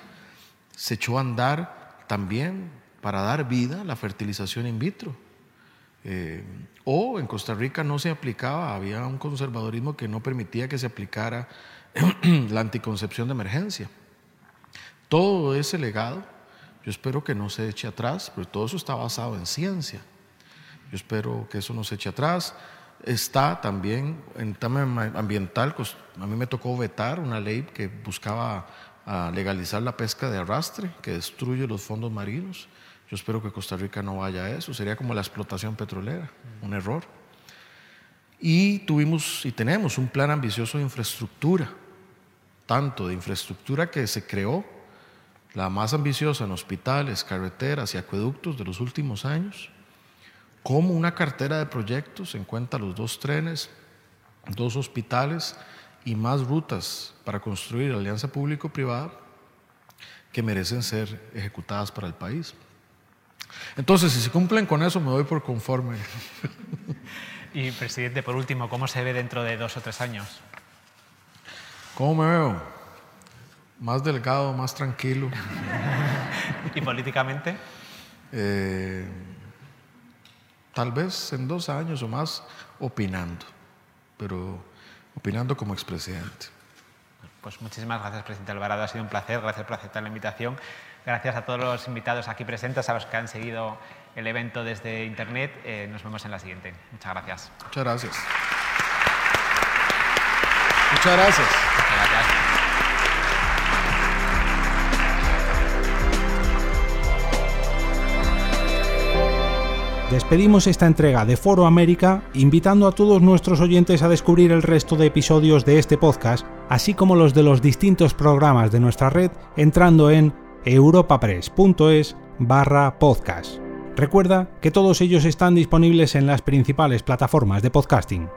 [SPEAKER 4] Se echó a andar también para dar vida la fertilización in vitro. Eh, o en Costa Rica no se aplicaba, había un conservadorismo que no permitía que se aplicara la anticoncepción de emergencia. Todo ese legado yo espero que no se eche atrás, pero todo eso está basado en ciencia. Yo espero que eso no se eche atrás. Está también en tema ambiental, a mí me tocó vetar una ley que buscaba legalizar la pesca de arrastre, que destruye los fondos marinos. Yo espero que Costa Rica no vaya a eso, sería como la explotación petrolera, un error. Y tuvimos y tenemos un plan ambicioso de infraestructura, tanto de infraestructura que se creó la más ambiciosa en hospitales, carreteras y acueductos de los últimos años, como una cartera de proyectos en cuenta los dos trenes, dos hospitales y más rutas para construir alianza público-privada que merecen ser ejecutadas para el país. Entonces, si se cumplen con eso, me doy por conforme.
[SPEAKER 3] Y, presidente, por último, ¿cómo se ve dentro de dos o tres años?
[SPEAKER 4] ¿Cómo me veo? más delgado, más tranquilo.
[SPEAKER 3] ¿Y políticamente?
[SPEAKER 4] Eh, tal vez en dos años o más opinando, pero opinando como expresidente.
[SPEAKER 3] Pues muchísimas gracias, presidente Alvarado. Ha sido un placer. Gracias por aceptar la invitación. Gracias a todos los invitados aquí presentes, a los que han seguido el evento desde Internet. Eh, nos vemos en la siguiente. Muchas gracias.
[SPEAKER 4] Muchas gracias. Muchas gracias. Muchas gracias.
[SPEAKER 1] Despedimos esta entrega de Foro América invitando a todos nuestros oyentes a descubrir el resto de episodios de este podcast, así como los de los distintos programas de nuestra red entrando en europapress.es barra podcast. Recuerda que todos ellos están disponibles en las principales plataformas de podcasting.